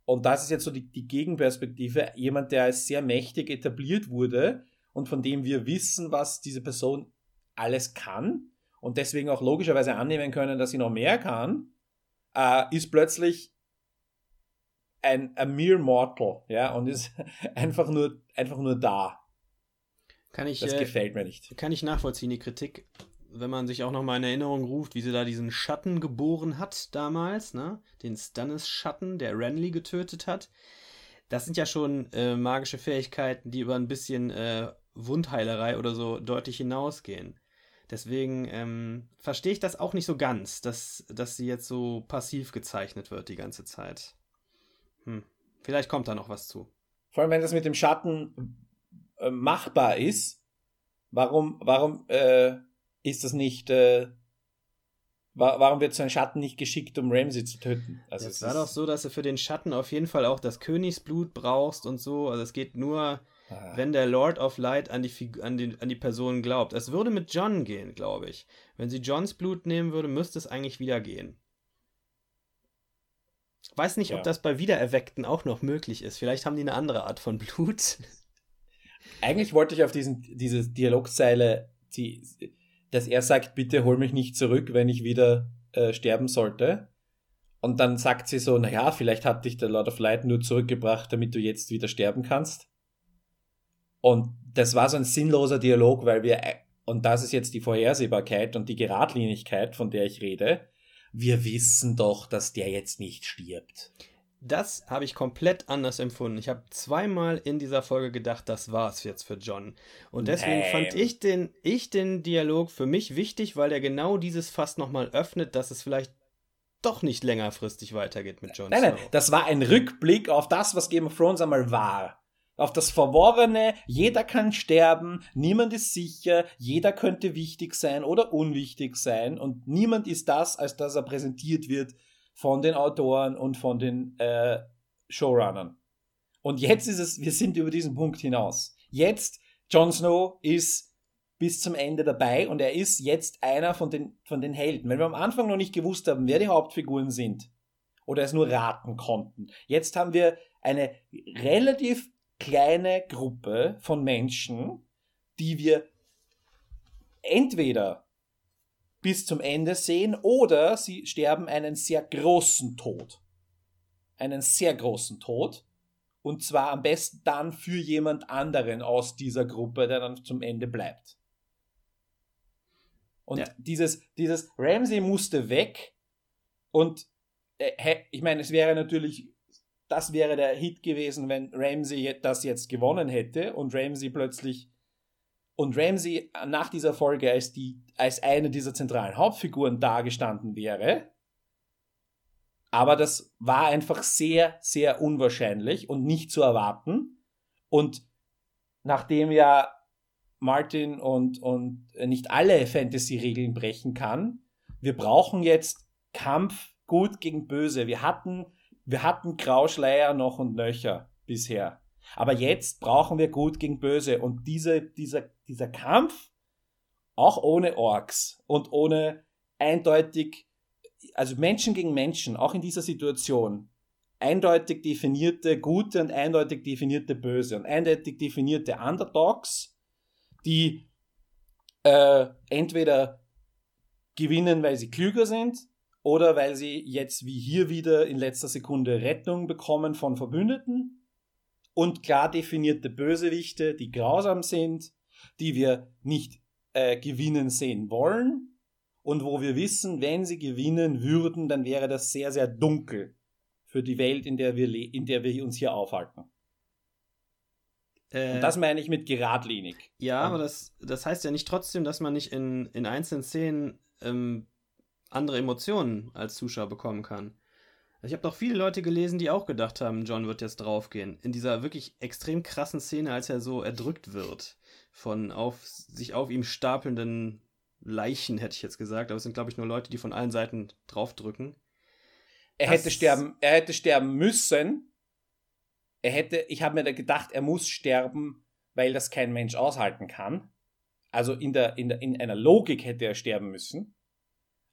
Und das ist jetzt so die, die Gegenperspektive. Jemand, der als sehr mächtig etabliert wurde und von dem wir wissen, was diese Person alles kann und deswegen auch logischerweise annehmen können, dass sie noch mehr kann, äh, ist plötzlich ein a mere mortal, ja, und ist einfach nur, einfach nur da. Kann ich, das äh, gefällt mir nicht. Kann ich nachvollziehen, die Kritik wenn man sich auch noch mal in Erinnerung ruft, wie sie da diesen Schatten geboren hat damals, ne? Den Stannis-Schatten, der Renly getötet hat. Das sind ja schon äh, magische Fähigkeiten, die über ein bisschen äh, Wundheilerei oder so deutlich hinausgehen. Deswegen ähm, verstehe ich das auch nicht so ganz, dass, dass sie jetzt so passiv gezeichnet wird die ganze Zeit. Hm. Vielleicht kommt da noch was zu. Vor allem, wenn das mit dem Schatten äh, machbar ist, warum, warum äh, ist das nicht, äh, warum wird so ein Schatten nicht geschickt, um Ramsey zu töten? Also es war doch so, dass du für den Schatten auf jeden Fall auch das Königsblut brauchst und so. Also es geht nur, ah. wenn der Lord of Light an die, an, die, an die Person glaubt. Es würde mit John gehen, glaube ich. Wenn sie Johns Blut nehmen würde, müsste es eigentlich wieder gehen. Weiß nicht, ja. ob das bei Wiedererweckten auch noch möglich ist. Vielleicht haben die eine andere Art von Blut. Eigentlich wollte ich auf diesen, diese Dialogzeile, die, dass er sagt, bitte hol mich nicht zurück, wenn ich wieder äh, sterben sollte. Und dann sagt sie so, naja, vielleicht hat dich der Lord of Light nur zurückgebracht, damit du jetzt wieder sterben kannst. Und das war so ein sinnloser Dialog, weil wir, äh, und das ist jetzt die Vorhersehbarkeit und die Geradlinigkeit, von der ich rede, wir wissen doch, dass der jetzt nicht stirbt. Das habe ich komplett anders empfunden. Ich habe zweimal in dieser Folge gedacht, das war's jetzt für John. Und deswegen nee. fand ich den, ich den Dialog für mich wichtig, weil er genau dieses Fass nochmal öffnet, dass es vielleicht doch nicht längerfristig weitergeht mit John Nein, nein, das war ein Rückblick auf das, was Game of Thrones einmal war. auf das Verworrene, jeder kann sterben, niemand ist sicher, jeder könnte wichtig sein oder unwichtig sein und niemand ist das, als dass er präsentiert wird von den Autoren und von den äh, Showrunnern. Und jetzt ist es, wir sind über diesen Punkt hinaus. Jetzt, Jon Snow ist bis zum Ende dabei und er ist jetzt einer von den, von den Helden. Wenn wir am Anfang noch nicht gewusst haben, wer die Hauptfiguren sind oder es nur raten konnten, jetzt haben wir eine relativ kleine Gruppe von Menschen, die wir entweder bis zum Ende sehen oder sie sterben einen sehr großen Tod. Einen sehr großen Tod. Und zwar am besten dann für jemand anderen aus dieser Gruppe, der dann zum Ende bleibt. Und ja. dieses, dieses Ramsey musste weg. Und äh, ich meine, es wäre natürlich das wäre der Hit gewesen, wenn Ramsey das jetzt gewonnen hätte und Ramsey plötzlich und Ramsey nach dieser Folge als die als eine dieser zentralen Hauptfiguren dargestanden wäre. Aber das war einfach sehr, sehr unwahrscheinlich und nicht zu erwarten. Und nachdem ja Martin und, und nicht alle Fantasy-Regeln brechen kann, wir brauchen jetzt Kampf gut gegen böse. Wir hatten wir hatten Grauschleier noch und nöcher bisher. Aber jetzt brauchen wir gut gegen böse. Und diese, dieser, dieser Kampf, auch ohne Orks und ohne eindeutig, also Menschen gegen Menschen, auch in dieser Situation, eindeutig definierte gute und eindeutig definierte böse und eindeutig definierte Underdogs, die äh, entweder gewinnen, weil sie klüger sind oder weil sie jetzt wie hier wieder in letzter Sekunde Rettung bekommen von Verbündeten und klar definierte Bösewichte, die grausam sind, die wir nicht äh, gewinnen sehen wollen und wo wir wissen, wenn sie gewinnen würden, dann wäre das sehr, sehr dunkel für die Welt, in der wir, in der wir uns hier aufhalten. Äh, und das meine ich mit geradlinig. Ja, aber das, das heißt ja nicht trotzdem, dass man nicht in, in einzelnen Szenen ähm, andere Emotionen als Zuschauer bekommen kann. Ich habe doch viele Leute gelesen, die auch gedacht haben, John wird jetzt draufgehen. In dieser wirklich extrem krassen Szene, als er so erdrückt wird von auf, sich auf ihm stapelnden Leichen, hätte ich jetzt gesagt. Aber es sind, glaube ich, nur Leute, die von allen Seiten draufdrücken. Er das hätte sterben, er hätte sterben müssen. Er hätte, ich habe mir da gedacht, er muss sterben, weil das kein Mensch aushalten kann. Also in, der, in, der, in einer Logik hätte er sterben müssen.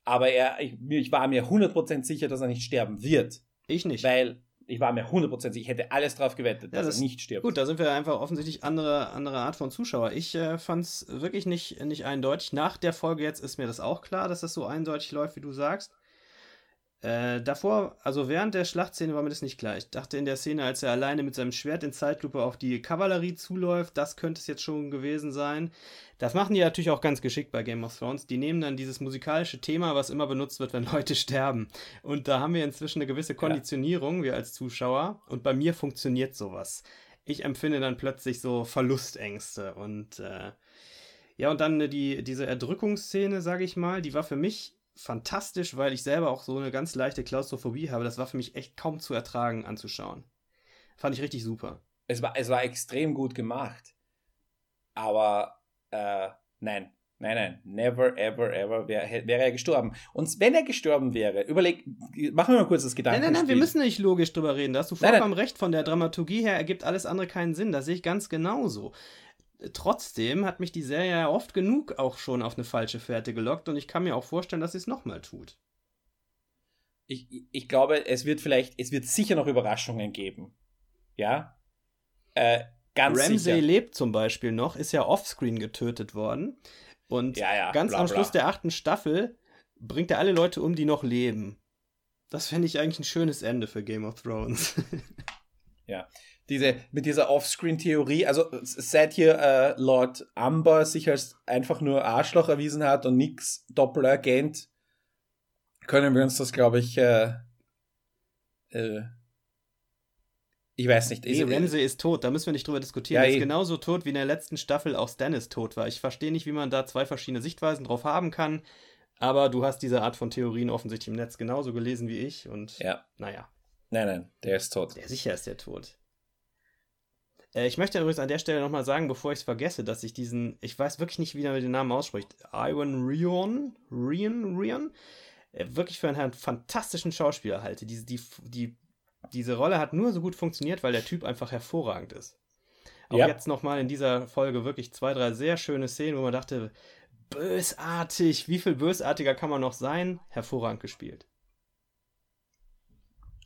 Aber er, ich, ich war mir 100% sicher, dass er nicht sterben wird. Ich nicht. Weil ich war mir 100% sicher, ich hätte alles drauf gewettet, ja, dass das, er nicht stirbt. Gut, da sind wir einfach offensichtlich andere, andere Art von Zuschauer. Ich äh, fand es wirklich nicht, nicht eindeutig. Nach der Folge jetzt ist mir das auch klar, dass das so eindeutig läuft, wie du sagst. Äh, davor, also während der Schlachtszene war mir das nicht klar. Ich dachte in der Szene, als er alleine mit seinem Schwert in Zeitlupe auf die Kavallerie zuläuft, das könnte es jetzt schon gewesen sein. Das machen die natürlich auch ganz geschickt bei Game of Thrones. Die nehmen dann dieses musikalische Thema, was immer benutzt wird, wenn Leute sterben. Und da haben wir inzwischen eine gewisse Konditionierung, ja. wir als Zuschauer. Und bei mir funktioniert sowas. Ich empfinde dann plötzlich so Verlustängste und äh, ja, und dann die, diese Erdrückungsszene, sage ich mal, die war für mich fantastisch, weil ich selber auch so eine ganz leichte Klaustrophobie habe. Das war für mich echt kaum zu ertragen anzuschauen. Fand ich richtig super. Es war, es war extrem gut gemacht. Aber äh, nein, nein, nein, never, ever, ever wäre wär er gestorben. Und wenn er gestorben wäre, überleg, machen wir mal kurz das Gedanken. Nein, nein, nein, wir müssen nicht logisch drüber reden. Da hast du vollkommen nein, nein. recht. Von der Dramaturgie her ergibt alles andere keinen Sinn. Das sehe ich ganz genauso trotzdem hat mich die Serie ja oft genug auch schon auf eine falsche Fährte gelockt und ich kann mir auch vorstellen, dass sie es nochmal tut. Ich, ich glaube, es wird vielleicht, es wird sicher noch Überraschungen geben. Ja? Äh, ganz Ramsey sicher. lebt zum Beispiel noch, ist ja offscreen getötet worden. Und ja, ja, ganz bla, am Schluss bla. der achten Staffel bringt er alle Leute um, die noch leben. Das fände ich eigentlich ein schönes Ende für Game of Thrones. ja diese, mit dieser Offscreen-Theorie, also seit hier äh, Lord Amber sich als einfach nur Arschloch erwiesen hat und nix Doppelagent, können wir uns das, glaube ich, äh, äh, ich weiß nicht. Nee, Ramsey ist tot, da müssen wir nicht drüber diskutieren. Ja, er ist genauso tot, wie in der letzten Staffel auch Stannis tot war. Ich verstehe nicht, wie man da zwei verschiedene Sichtweisen drauf haben kann, aber du hast diese Art von Theorien offensichtlich im Netz genauso gelesen wie ich und ja. naja. Nein, nein, der ist tot. Der sicher ist der tot. Äh, ich möchte übrigens an der Stelle nochmal sagen, bevor ich es vergesse, dass ich diesen, ich weiß wirklich nicht, wie man den Namen ausspricht, Iwan Rion, Rion, Rion, äh, wirklich für einen fantastischen Schauspieler halte. Diese, die, die, diese Rolle hat nur so gut funktioniert, weil der Typ einfach hervorragend ist. Auch ja. jetzt nochmal in dieser Folge wirklich zwei, drei sehr schöne Szenen, wo man dachte, bösartig, wie viel bösartiger kann man noch sein? Hervorragend gespielt.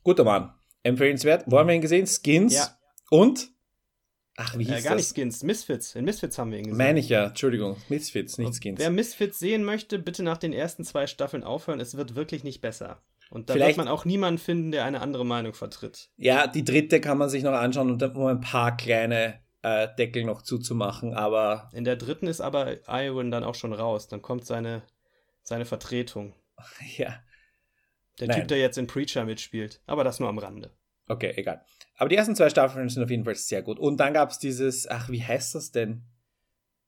Guter Mann. Empfehlenswert. Wo haben wir ihn gesehen? Skins. Ja. Und? Ach, wie hieß äh, gar das? nicht Skins, Misfits. In Misfits haben wir ihn gesehen. Meine ich ja, Entschuldigung. Misfits, nicht Skins. Wer Misfits sehen möchte, bitte nach den ersten zwei Staffeln aufhören. Es wird wirklich nicht besser. Und da Vielleicht, wird man auch niemanden finden, der eine andere Meinung vertritt. Ja, die dritte kann man sich noch anschauen und um ein paar kleine äh, Deckel noch zuzumachen, aber. In der dritten ist aber Iwan dann auch schon raus. Dann kommt seine, seine Vertretung. Ja. Der Nein. Typ, der jetzt in Preacher mitspielt. Aber das nur am Rande. Okay, egal. Aber die ersten zwei Staffeln sind auf jeden Fall sehr gut. Und dann gab es dieses, ach, wie heißt das denn?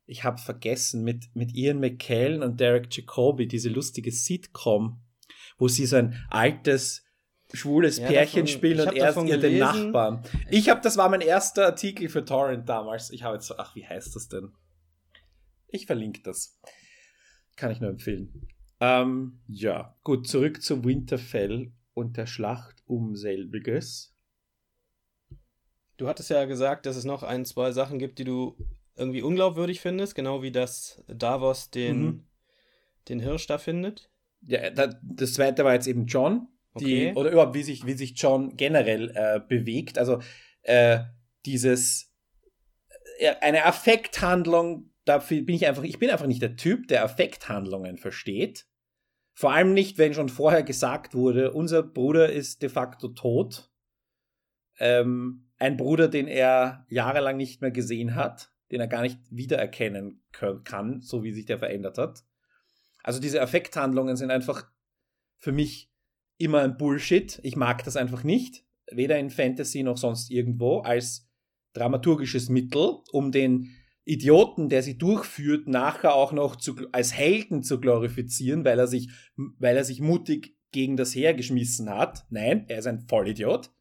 Ich habe vergessen, mit, mit Ian McKellen und Derek Jacobi, diese lustige Sitcom, wo sie so ein altes schwules ja, Pärchen davon, spielen und er ist ihr den Nachbarn. Ich habe, das war mein erster Artikel für Torrent damals. Ich habe jetzt so, ach, wie heißt das denn? Ich verlinke das. Kann ich nur empfehlen. Ähm, ja, gut, zurück zu Winterfell und der Schlacht um selbiges. Du hattest ja gesagt, dass es noch ein, zwei Sachen gibt, die du irgendwie unglaubwürdig findest, genau wie das Davos den, mhm. den Hirsch da findet. Ja, das zweite war jetzt eben John, die, okay. oder überhaupt, wie sich, wie sich John generell äh, bewegt. Also äh, dieses äh, eine Affekthandlung, dafür bin ich einfach, ich bin einfach nicht der Typ, der Affekthandlungen versteht. Vor allem nicht, wenn schon vorher gesagt wurde, unser Bruder ist de facto tot. Ähm, ein Bruder, den er jahrelang nicht mehr gesehen hat, den er gar nicht wiedererkennen kann, so wie sich der verändert hat. Also diese Affekthandlungen sind einfach für mich immer ein Bullshit. Ich mag das einfach nicht, weder in Fantasy noch sonst irgendwo, als dramaturgisches Mittel, um den Idioten, der sie durchführt, nachher auch noch zu, als Helden zu glorifizieren, weil er sich, weil er sich mutig gegen das Heer geschmissen hat. Nein, er ist ein Vollidiot.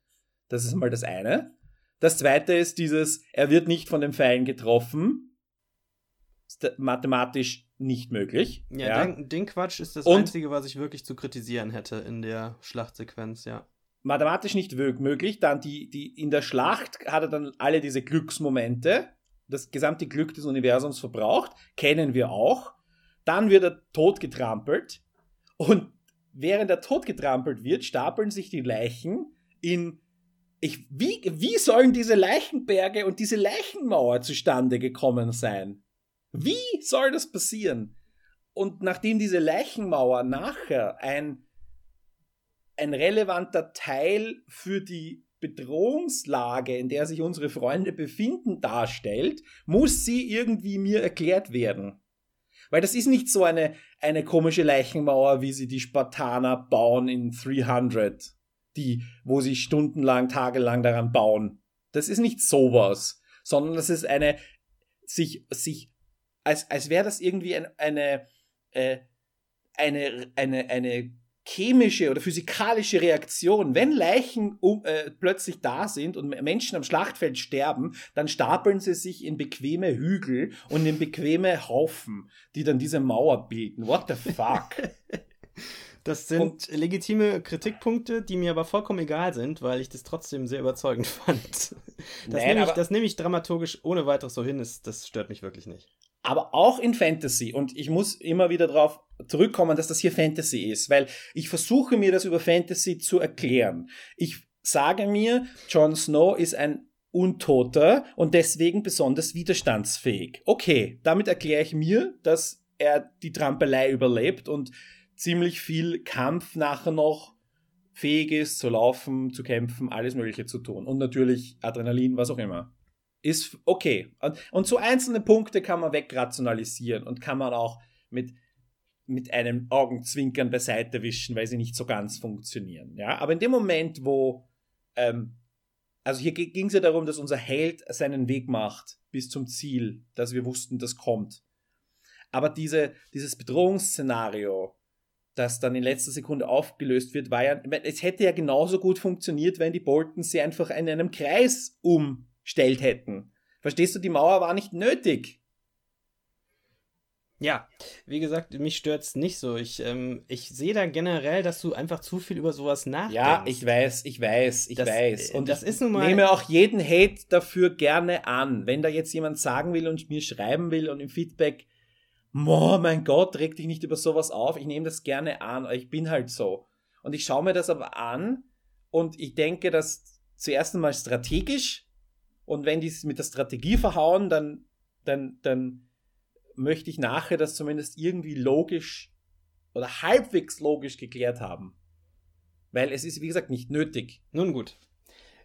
Das ist mal das eine. Das zweite ist dieses, er wird nicht von den Pfeilen getroffen. Ist mathematisch nicht möglich. Ja, ja. Den, den, Quatsch ist das Und Einzige, was ich wirklich zu kritisieren hätte in der Schlachtsequenz, ja. Mathematisch nicht möglich. Dann die, die, in der Schlacht hat er dann alle diese Glücksmomente, das gesamte Glück des Universums verbraucht, kennen wir auch. Dann wird er totgetrampelt. Und während er totgetrampelt wird, stapeln sich die Leichen in ich, wie, wie sollen diese Leichenberge und diese Leichenmauer zustande gekommen sein? Wie soll das passieren? Und nachdem diese Leichenmauer nachher ein, ein relevanter Teil für die Bedrohungslage, in der sich unsere Freunde befinden, darstellt, muss sie irgendwie mir erklärt werden. Weil das ist nicht so eine, eine komische Leichenmauer, wie sie die Spartaner bauen in 300, die, wo sie stundenlang, tagelang daran bauen. Das ist nicht sowas, sondern das ist eine sich, sich als, als wäre das irgendwie ein, eine, äh, eine, eine, eine chemische oder physikalische Reaktion. Wenn Leichen um, äh, plötzlich da sind und Menschen am Schlachtfeld sterben, dann stapeln sie sich in bequeme Hügel und in bequeme Haufen, die dann diese Mauer bilden. What the fuck? Das sind und, legitime Kritikpunkte, die mir aber vollkommen egal sind, weil ich das trotzdem sehr überzeugend fand. Das, Nein, nehme, ich, das nehme ich dramaturgisch ohne weiteres so hin, das, das stört mich wirklich nicht aber auch in Fantasy. Und ich muss immer wieder darauf zurückkommen, dass das hier Fantasy ist, weil ich versuche mir das über Fantasy zu erklären. Ich sage mir, Jon Snow ist ein Untoter und deswegen besonders widerstandsfähig. Okay, damit erkläre ich mir, dass er die Trampelei überlebt und ziemlich viel Kampf nachher noch fähig ist, zu laufen, zu kämpfen, alles Mögliche zu tun. Und natürlich Adrenalin, was auch immer ist okay. Und, und so einzelne Punkte kann man wegrationalisieren und kann man auch mit, mit einem Augenzwinkern beiseite wischen, weil sie nicht so ganz funktionieren. Ja? Aber in dem Moment, wo, ähm, also hier ging es ja darum, dass unser Held seinen Weg macht bis zum Ziel, dass wir wussten, das kommt. Aber diese, dieses Bedrohungsszenario, das dann in letzter Sekunde aufgelöst wird, war ja, es hätte ja genauso gut funktioniert, wenn die Boltons sie einfach in einem Kreis um gestellt hätten. Verstehst du, die Mauer war nicht nötig. Ja, wie gesagt, mich stört's nicht so. Ich, ähm, ich sehe da generell, dass du einfach zu viel über sowas nachdenkst. Ja, ich weiß, ich weiß, ich Das- weiß. Und das ich ist nun mal- nehme auch jeden Hate dafür gerne an. Wenn da jetzt jemand sagen will und mir schreiben will und im Feedback, oh mein Gott, reg dich nicht über sowas auf, ich nehme das gerne an. Ich bin halt so. Und ich schaue mir das aber an und ich denke, dass zuerst einmal strategisch und wenn die es mit der Strategie verhauen, dann, dann, dann möchte ich nachher das zumindest irgendwie logisch oder halbwegs logisch geklärt haben. Weil es ist, wie gesagt, nicht nötig. Nun gut.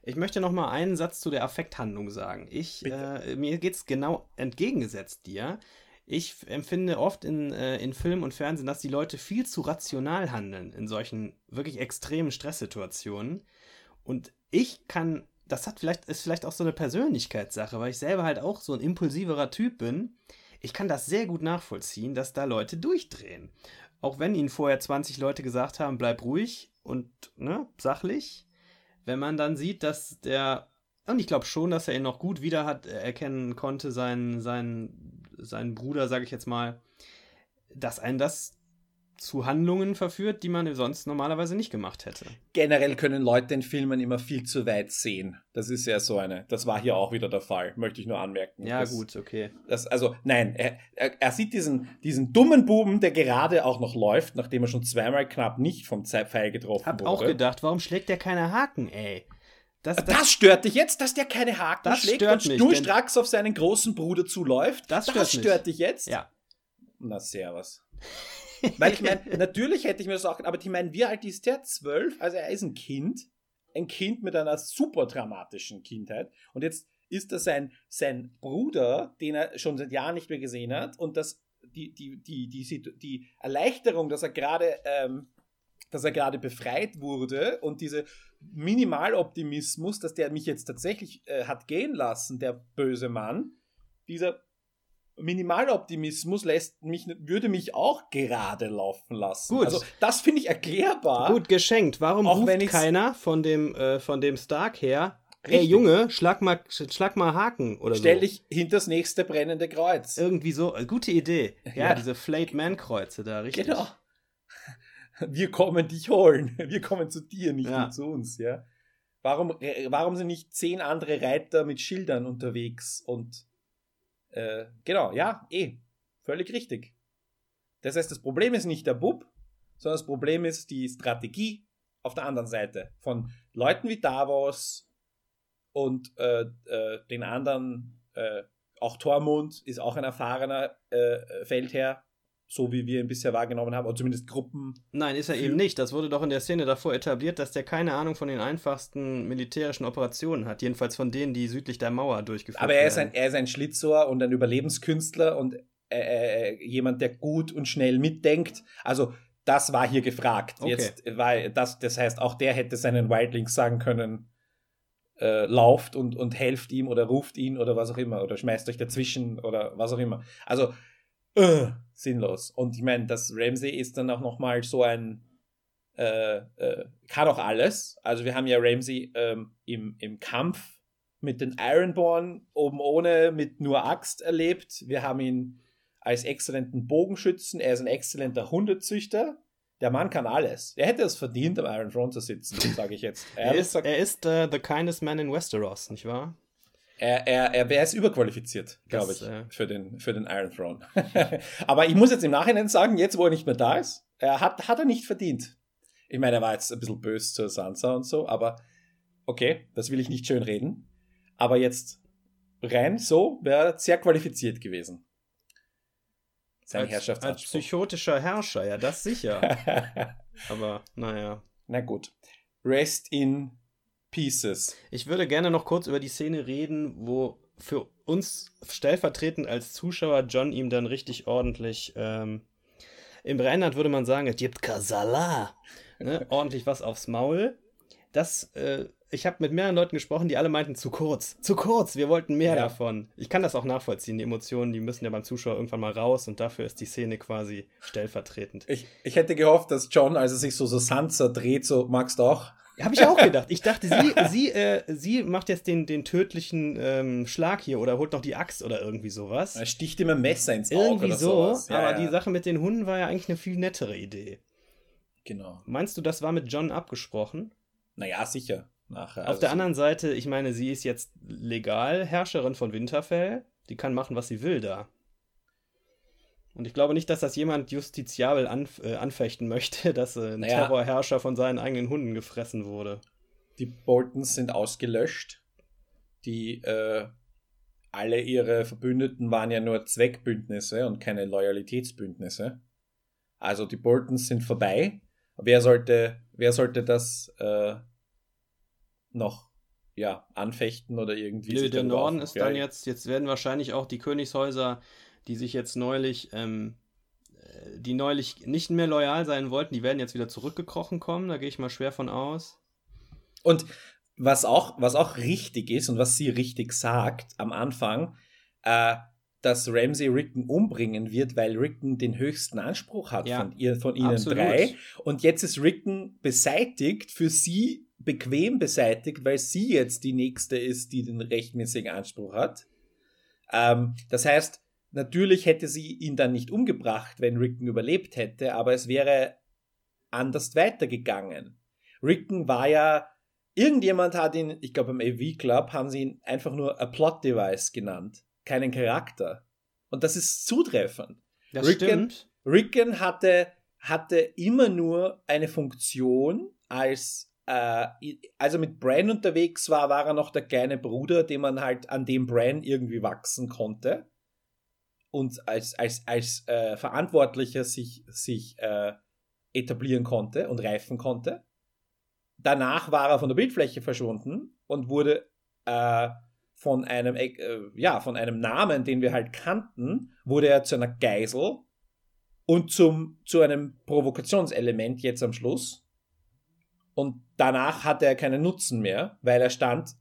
Ich möchte noch mal einen Satz zu der Affekthandlung sagen. Ich, äh, mir geht's genau entgegengesetzt dir. Ich empfinde oft in, äh, in Film und Fernsehen, dass die Leute viel zu rational handeln in solchen wirklich extremen Stresssituationen. Und ich kann, das hat vielleicht, ist vielleicht auch so eine Persönlichkeitssache, weil ich selber halt auch so ein impulsiverer Typ bin. Ich kann das sehr gut nachvollziehen, dass da Leute durchdrehen. Auch wenn ihnen vorher 20 Leute gesagt haben, bleib ruhig und ne, sachlich. Wenn man dann sieht, dass der, und ich glaube schon, dass er ihn noch gut wieder hat, äh, erkennen konnte, seinen, seinen, seinen Bruder, sage ich jetzt mal, dass einen das zu Handlungen verführt, die man sonst normalerweise nicht gemacht hätte. Generell können Leute in Filmen immer viel zu weit sehen. Das ist ja so eine. Das war hier auch wieder der Fall, möchte ich nur anmerken. Ja, das, gut, okay. Das, also, nein, er, er, sieht diesen, diesen dummen Buben, der gerade auch noch läuft, nachdem er schon zweimal knapp nicht vom Pfeil getroffen Hab wurde. auch gedacht, warum schlägt der keine Haken, ey? Das, Das, stört dich jetzt, dass der keine Haken Das schlägt stört und mich, schnurstracks auf seinen großen Bruder zuläuft? Das das stört stört mich. dich jetzt? ja. Na, servus. Weil ich meine, natürlich hätte ich mir das auch, aber ich meine, wie alt ist der? Zwölf? Also er ist ein Kind. Ein Kind mit einer super dramatischen Kindheit. Und jetzt ist er sein, sein Bruder, den er schon seit Jahren nicht mehr gesehen hat. Und das, die, die, die, die, die Erleichterung, dass er gerade, ähm, dass er gerade befreit wurde und diese Minimaloptimismus, dass der mich jetzt tatsächlich äh, hat gehen lassen, der böse Mann, dieser Minimaloptimismus lässt mich, würde mich auch gerade laufen lassen. Gut. Also das finde ich erklärbar. Gut geschenkt. Warum Auch ruft keiner von dem, äh, von dem Stark her, ey Richtig. Junge, schlag mal, schlag mal Haken oder Stell so. dich hinter das nächste brennende Kreuz. Irgendwie so, äh, gute Idee. Ja, Ja. diese Flayed-Man-Kreuze da, richtig. Genau. Wir kommen dich holen. Wir kommen zu dir, nicht Ja. zu uns, ja. Warum, äh, warum sind nicht zehn andere Reiter mit Schildern unterwegs und äh, genau, ja, eh. Völlig richtig. Das heißt, das Problem ist nicht der Bub, sondern das Problem ist die Strategie auf der anderen Seite. Von Leuten wie Davos und äh, äh, den anderen, äh, auch Tormund ist auch ein erfahrener äh, Feldherr, so wie wir ihn bisher wahrgenommen haben, oder zumindest Gruppen. Nein, ist er eben nicht. Das wurde doch in der Szene davor etabliert, dass der keine Ahnung von den einfachsten militärischen Operationen hat. Jedenfalls von denen, die südlich der Mauer durchgeführt Aber er ist, ein, werden. er ist ein Schlitzohr und ein Überlebenskünstler und äh, äh, jemand, der gut und schnell mitdenkt. Also das war hier gefragt. Okay. Jetzt war das, das heißt, auch der hätte seinen Wildlings sagen können, äh, lauft und, und helft ihm oder ruft ihn oder was auch immer oder schmeißt euch dazwischen oder was auch immer. Also äh, sinnlos. Und ich meine, das Ramsey ist dann auch noch mal so ein äh, äh, kann auch alles. Also wir haben ja Ramsey ähm, im, im Kampf mit den Ironborn oben ohne mit nur Axt erlebt. Wir haben ihn als exzellenten Bogenschützen. Er ist ein exzellenter Hundezüchter. Der Mann kann alles. Er hätte es verdient, am Iron Throne zu sitzen, sage ich jetzt. Er ist, er ist äh, the kindest man in Westeros, nicht wahr? Er, er, er wäre es überqualifiziert, glaube ich, äh, für, den, für den Iron Throne. Aber ich muss jetzt im Nachhinein sagen, jetzt wo er nicht mehr da ist, er hat, hat er nicht verdient. Ich meine, er war jetzt ein bisschen böse zur Sansa und so, aber okay, das will ich nicht schön reden. Aber jetzt rein so wäre er sehr qualifiziert gewesen. Sein als, als psychotischer Herrscher, ja, das sicher. Aber naja. Na gut. Rest in Pieces. Ich würde gerne noch kurz über die Szene reden, wo für uns stellvertretend als Zuschauer John ihm dann richtig ordentlich ähm, im Rheinland würde man sagen, es gibt Kasala. Ne, ordentlich was aufs Maul. Das, äh, ich habe mit mehreren Leuten gesprochen, die alle meinten, zu kurz. Zu kurz, wir wollten mehr Ja. davon. Ich kann das auch nachvollziehen. Die Emotionen, die müssen ja beim Zuschauer irgendwann mal raus und dafür ist die Szene quasi stellvertretend. Ich, ich hätte gehofft, dass John, als er sich so, so Sansa dreht, so, magst du auch? Habe ich auch gedacht. Ich dachte, sie, sie, äh, sie macht jetzt den, den tödlichen ähm, Schlag hier oder holt noch die Axt oder irgendwie sowas. Er sticht immer Messer ins Auge Irgendwie oder so. sowas. Ja, aber ja. die Sache mit den Hunden war ja eigentlich eine viel nettere Idee. Genau. Meinst du, das war mit John abgesprochen? Naja, sicher. Nachher. Auf Also der anderen Seite, ich meine, sie ist jetzt legal Herrscherin von Winterfell. Die kann machen, was sie will da. Und ich glaube nicht, dass das jemand justiziabel anf äh, anfechten möchte, dass äh, ein Naja. Terrorherrscher von seinen eigenen Hunden gefressen wurde. Die Boltons sind ausgelöscht. Die äh, alle ihre Verbündeten waren ja nur Zweckbündnisse und keine Loyalitätsbündnisse. Also die Boltons sind vorbei. Wer sollte, wer sollte das äh, noch ja, anfechten oder irgendwie? Nö, der Norden ist dann jetzt, jetzt werden wahrscheinlich auch die Königshäuser, die sich jetzt neulich, ähm, äh, die neulich nicht mehr loyal sein wollten, die werden jetzt wieder zurückgekrochen kommen, da gehe ich mal schwer von aus. Und was auch, was auch richtig ist und was sie richtig sagt am Anfang, äh, dass Ramsey Rickon umbringen wird, weil Rickon den höchsten Anspruch hat Ja, von, ihr, von ihnen absolut. drei. Und jetzt ist Rickon beseitigt, für sie bequem beseitigt, weil sie jetzt die nächste ist, die den rechtmäßigen Anspruch hat. Ähm, das heißt, natürlich hätte sie ihn dann nicht umgebracht, wenn Rickon überlebt hätte, aber es wäre anders weitergegangen. Rickon war ja, irgendjemand hat ihn, ich glaube im AV Club, haben sie ihn einfach nur a Plot Device genannt, keinen Charakter. Und das ist zutreffend. Das Rickon- stimmt. Rickon hatte, hatte immer nur eine Funktion als äh, als er mit Bran unterwegs war, war er noch der kleine Bruder, den man halt an dem Bran irgendwie wachsen konnte und als, als, als äh, Verantwortlicher sich, sich äh, etablieren konnte und reifen konnte. Danach war er von der Bildfläche verschwunden und wurde äh, von einem, äh, ja, von einem Namen, den wir halt kannten, wurde er zu einer Geisel und zum, zu einem Provokationselement jetzt am Schluss. Und danach hatte er keinen Nutzen mehr, weil er stand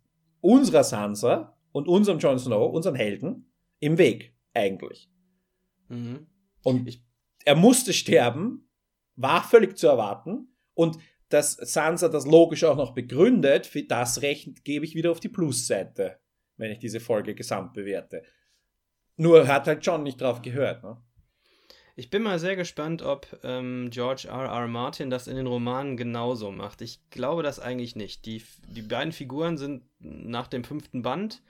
unserer Sansa und unserem Jon Snow, unserem Helden, im Weg, eigentlich. Mhm. Und Ich- er musste sterben, war völlig zu erwarten. Und dass Sansa das logisch auch noch begründet, für das Recht gebe ich wieder auf die Plusseite, wenn ich diese Folge gesamt bewerte. Nur hat halt John nicht drauf gehört. Ne? Ich bin mal sehr gespannt, ob ähm, George R. R. Martin das in den Romanen genauso macht. Ich glaube das eigentlich nicht. Die, die beiden Figuren sind nach dem fünften Band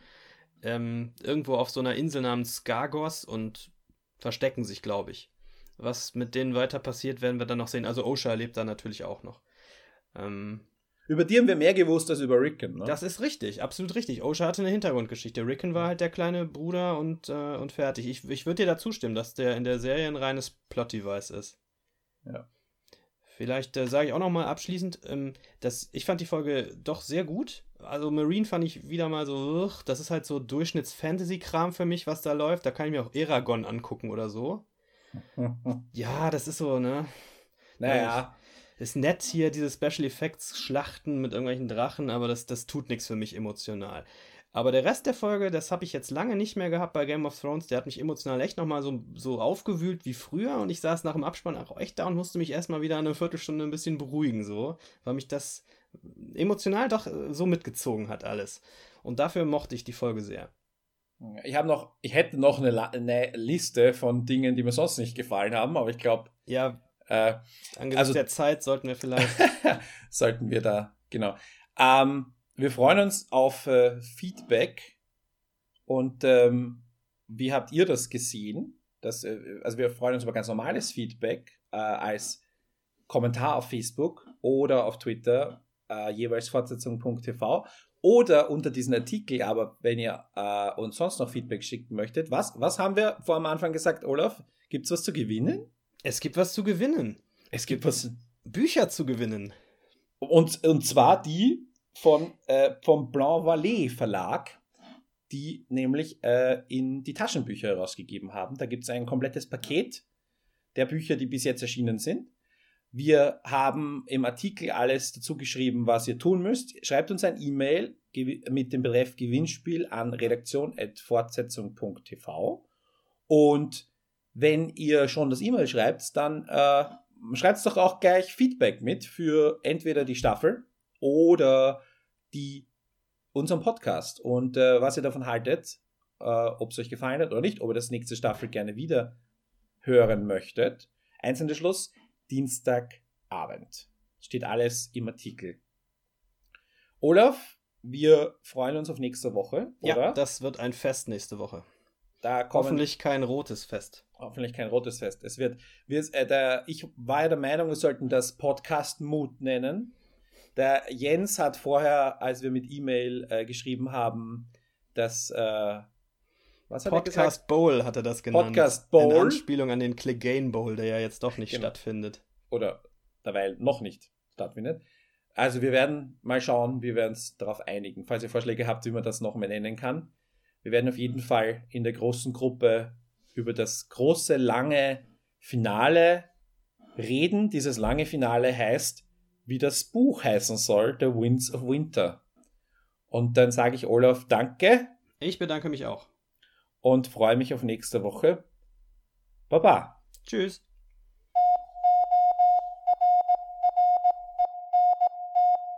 ähm, irgendwo auf so einer Insel namens Skargos und verstecken sich, glaube ich. Was mit denen weiter passiert, werden wir dann noch sehen. Also Osha lebt da natürlich auch noch. Ähm, Über die haben wir mehr gewusst als über Rickon. Ne? das ist richtig, absolut richtig. Osha hatte eine Hintergrundgeschichte. Rickon war halt der kleine Bruder und, äh, und fertig. Ich, ich würde dir da zustimmen, dass der in der Serie ein reines Plot-Device ist. Ja. Vielleicht äh, sage ich auch noch mal abschließend, ähm, dass ich fand die Folge doch sehr gut. Also Marine fand ich wieder mal so, das ist halt so Durchschnitts-Fantasy-Kram für mich, was da läuft. Da kann ich mir auch Eragon angucken oder so. Ja, das ist so, ne? naja, Ist nett hier, diese Special Effects Schlachten mit irgendwelchen Drachen, aber das, das tut nichts für mich emotional. Aber der Rest der Folge, das habe ich jetzt lange nicht mehr gehabt bei Game of Thrones. Der hat mich emotional echt nochmal so, so aufgewühlt wie früher. Und ich saß nach dem Abspann auch echt da und musste mich erstmal wieder eine Viertelstunde ein bisschen beruhigen, so. Weil mich das emotional doch äh, so mitgezogen hat, alles. Und dafür mochte ich die Folge sehr. ich habe noch, ich hätte noch eine, eine Liste von Dingen, die mir sonst nicht gefallen haben, aber ich glaube, Ja, äh, angesichts Also- der Zeit sollten wir vielleicht. sollten wir da, genau. Ähm, wir freuen uns auf äh, Feedback und ähm, wie habt ihr das gesehen? Das, äh, also wir freuen uns über ganz normales Feedback äh, als Kommentar auf Facebook oder auf Twitter, äh, jeweils fortsetzung.tv oder unter diesen Artikel, aber wenn ihr äh, uns sonst noch Feedback schicken möchtet, was, was haben wir vor am Anfang gesagt, Olaf? Gibt es was zu gewinnen? es gibt was zu gewinnen. Es gibt was. Bücher zu gewinnen. Und, und zwar die von, äh, vom Blanc Vallée Verlag, die nämlich äh, in die Taschenbücher herausgegeben haben. Da gibt es ein komplettes Paket der Bücher, die bis jetzt erschienen sind. Wir haben im Artikel alles dazu geschrieben, was ihr tun müsst. Schreibt uns ein E-Mail mit dem Betreff Gewinnspiel an redaktion.fortsetzung.tv. Und wenn ihr schon das E-Mail schreibt, dann äh, schreibt doch auch gleich Feedback mit für entweder die Staffel oder die unseren Podcast und äh, was ihr davon haltet, äh, ob es euch gefallen hat oder nicht, ob ihr das nächste Staffel gerne wieder hören möchtet. Einzelner Schluss, Dienstagabend. Steht alles im Artikel. Olaf, wir freuen uns auf nächste Woche, Ja, oder? das wird ein Fest nächste Woche. Da Hoffentlich kein rotes Fest. hoffentlich kein rotes Fest. Es wird, wir, äh, der, ich war ja der Meinung, wir sollten das Podcast Mood nennen. Der Jens hat vorher, als wir mit E-Mail äh, geschrieben haben, das, äh, was hat er gesagt? Podcast Bowl hat er das genannt. Podcast In Bowl. Anspielung an den Clegane Bowl, der ja jetzt doch nicht Genau. stattfindet. Oder derweil noch nicht stattfindet. Also wir werden mal schauen, wir werden uns darauf einigen. Falls ihr Vorschläge habt, wie man das noch mehr nennen kann. Wir werden auf jeden Fall in der großen Gruppe über das große, lange Finale reden. Dieses lange Finale heißt, wie das Buch heißen soll, The Winds of Winter. Und dann sage ich Olaf Danke Ich bedanke mich auch. Und freue mich auf nächste Woche. Baba. Tschüss.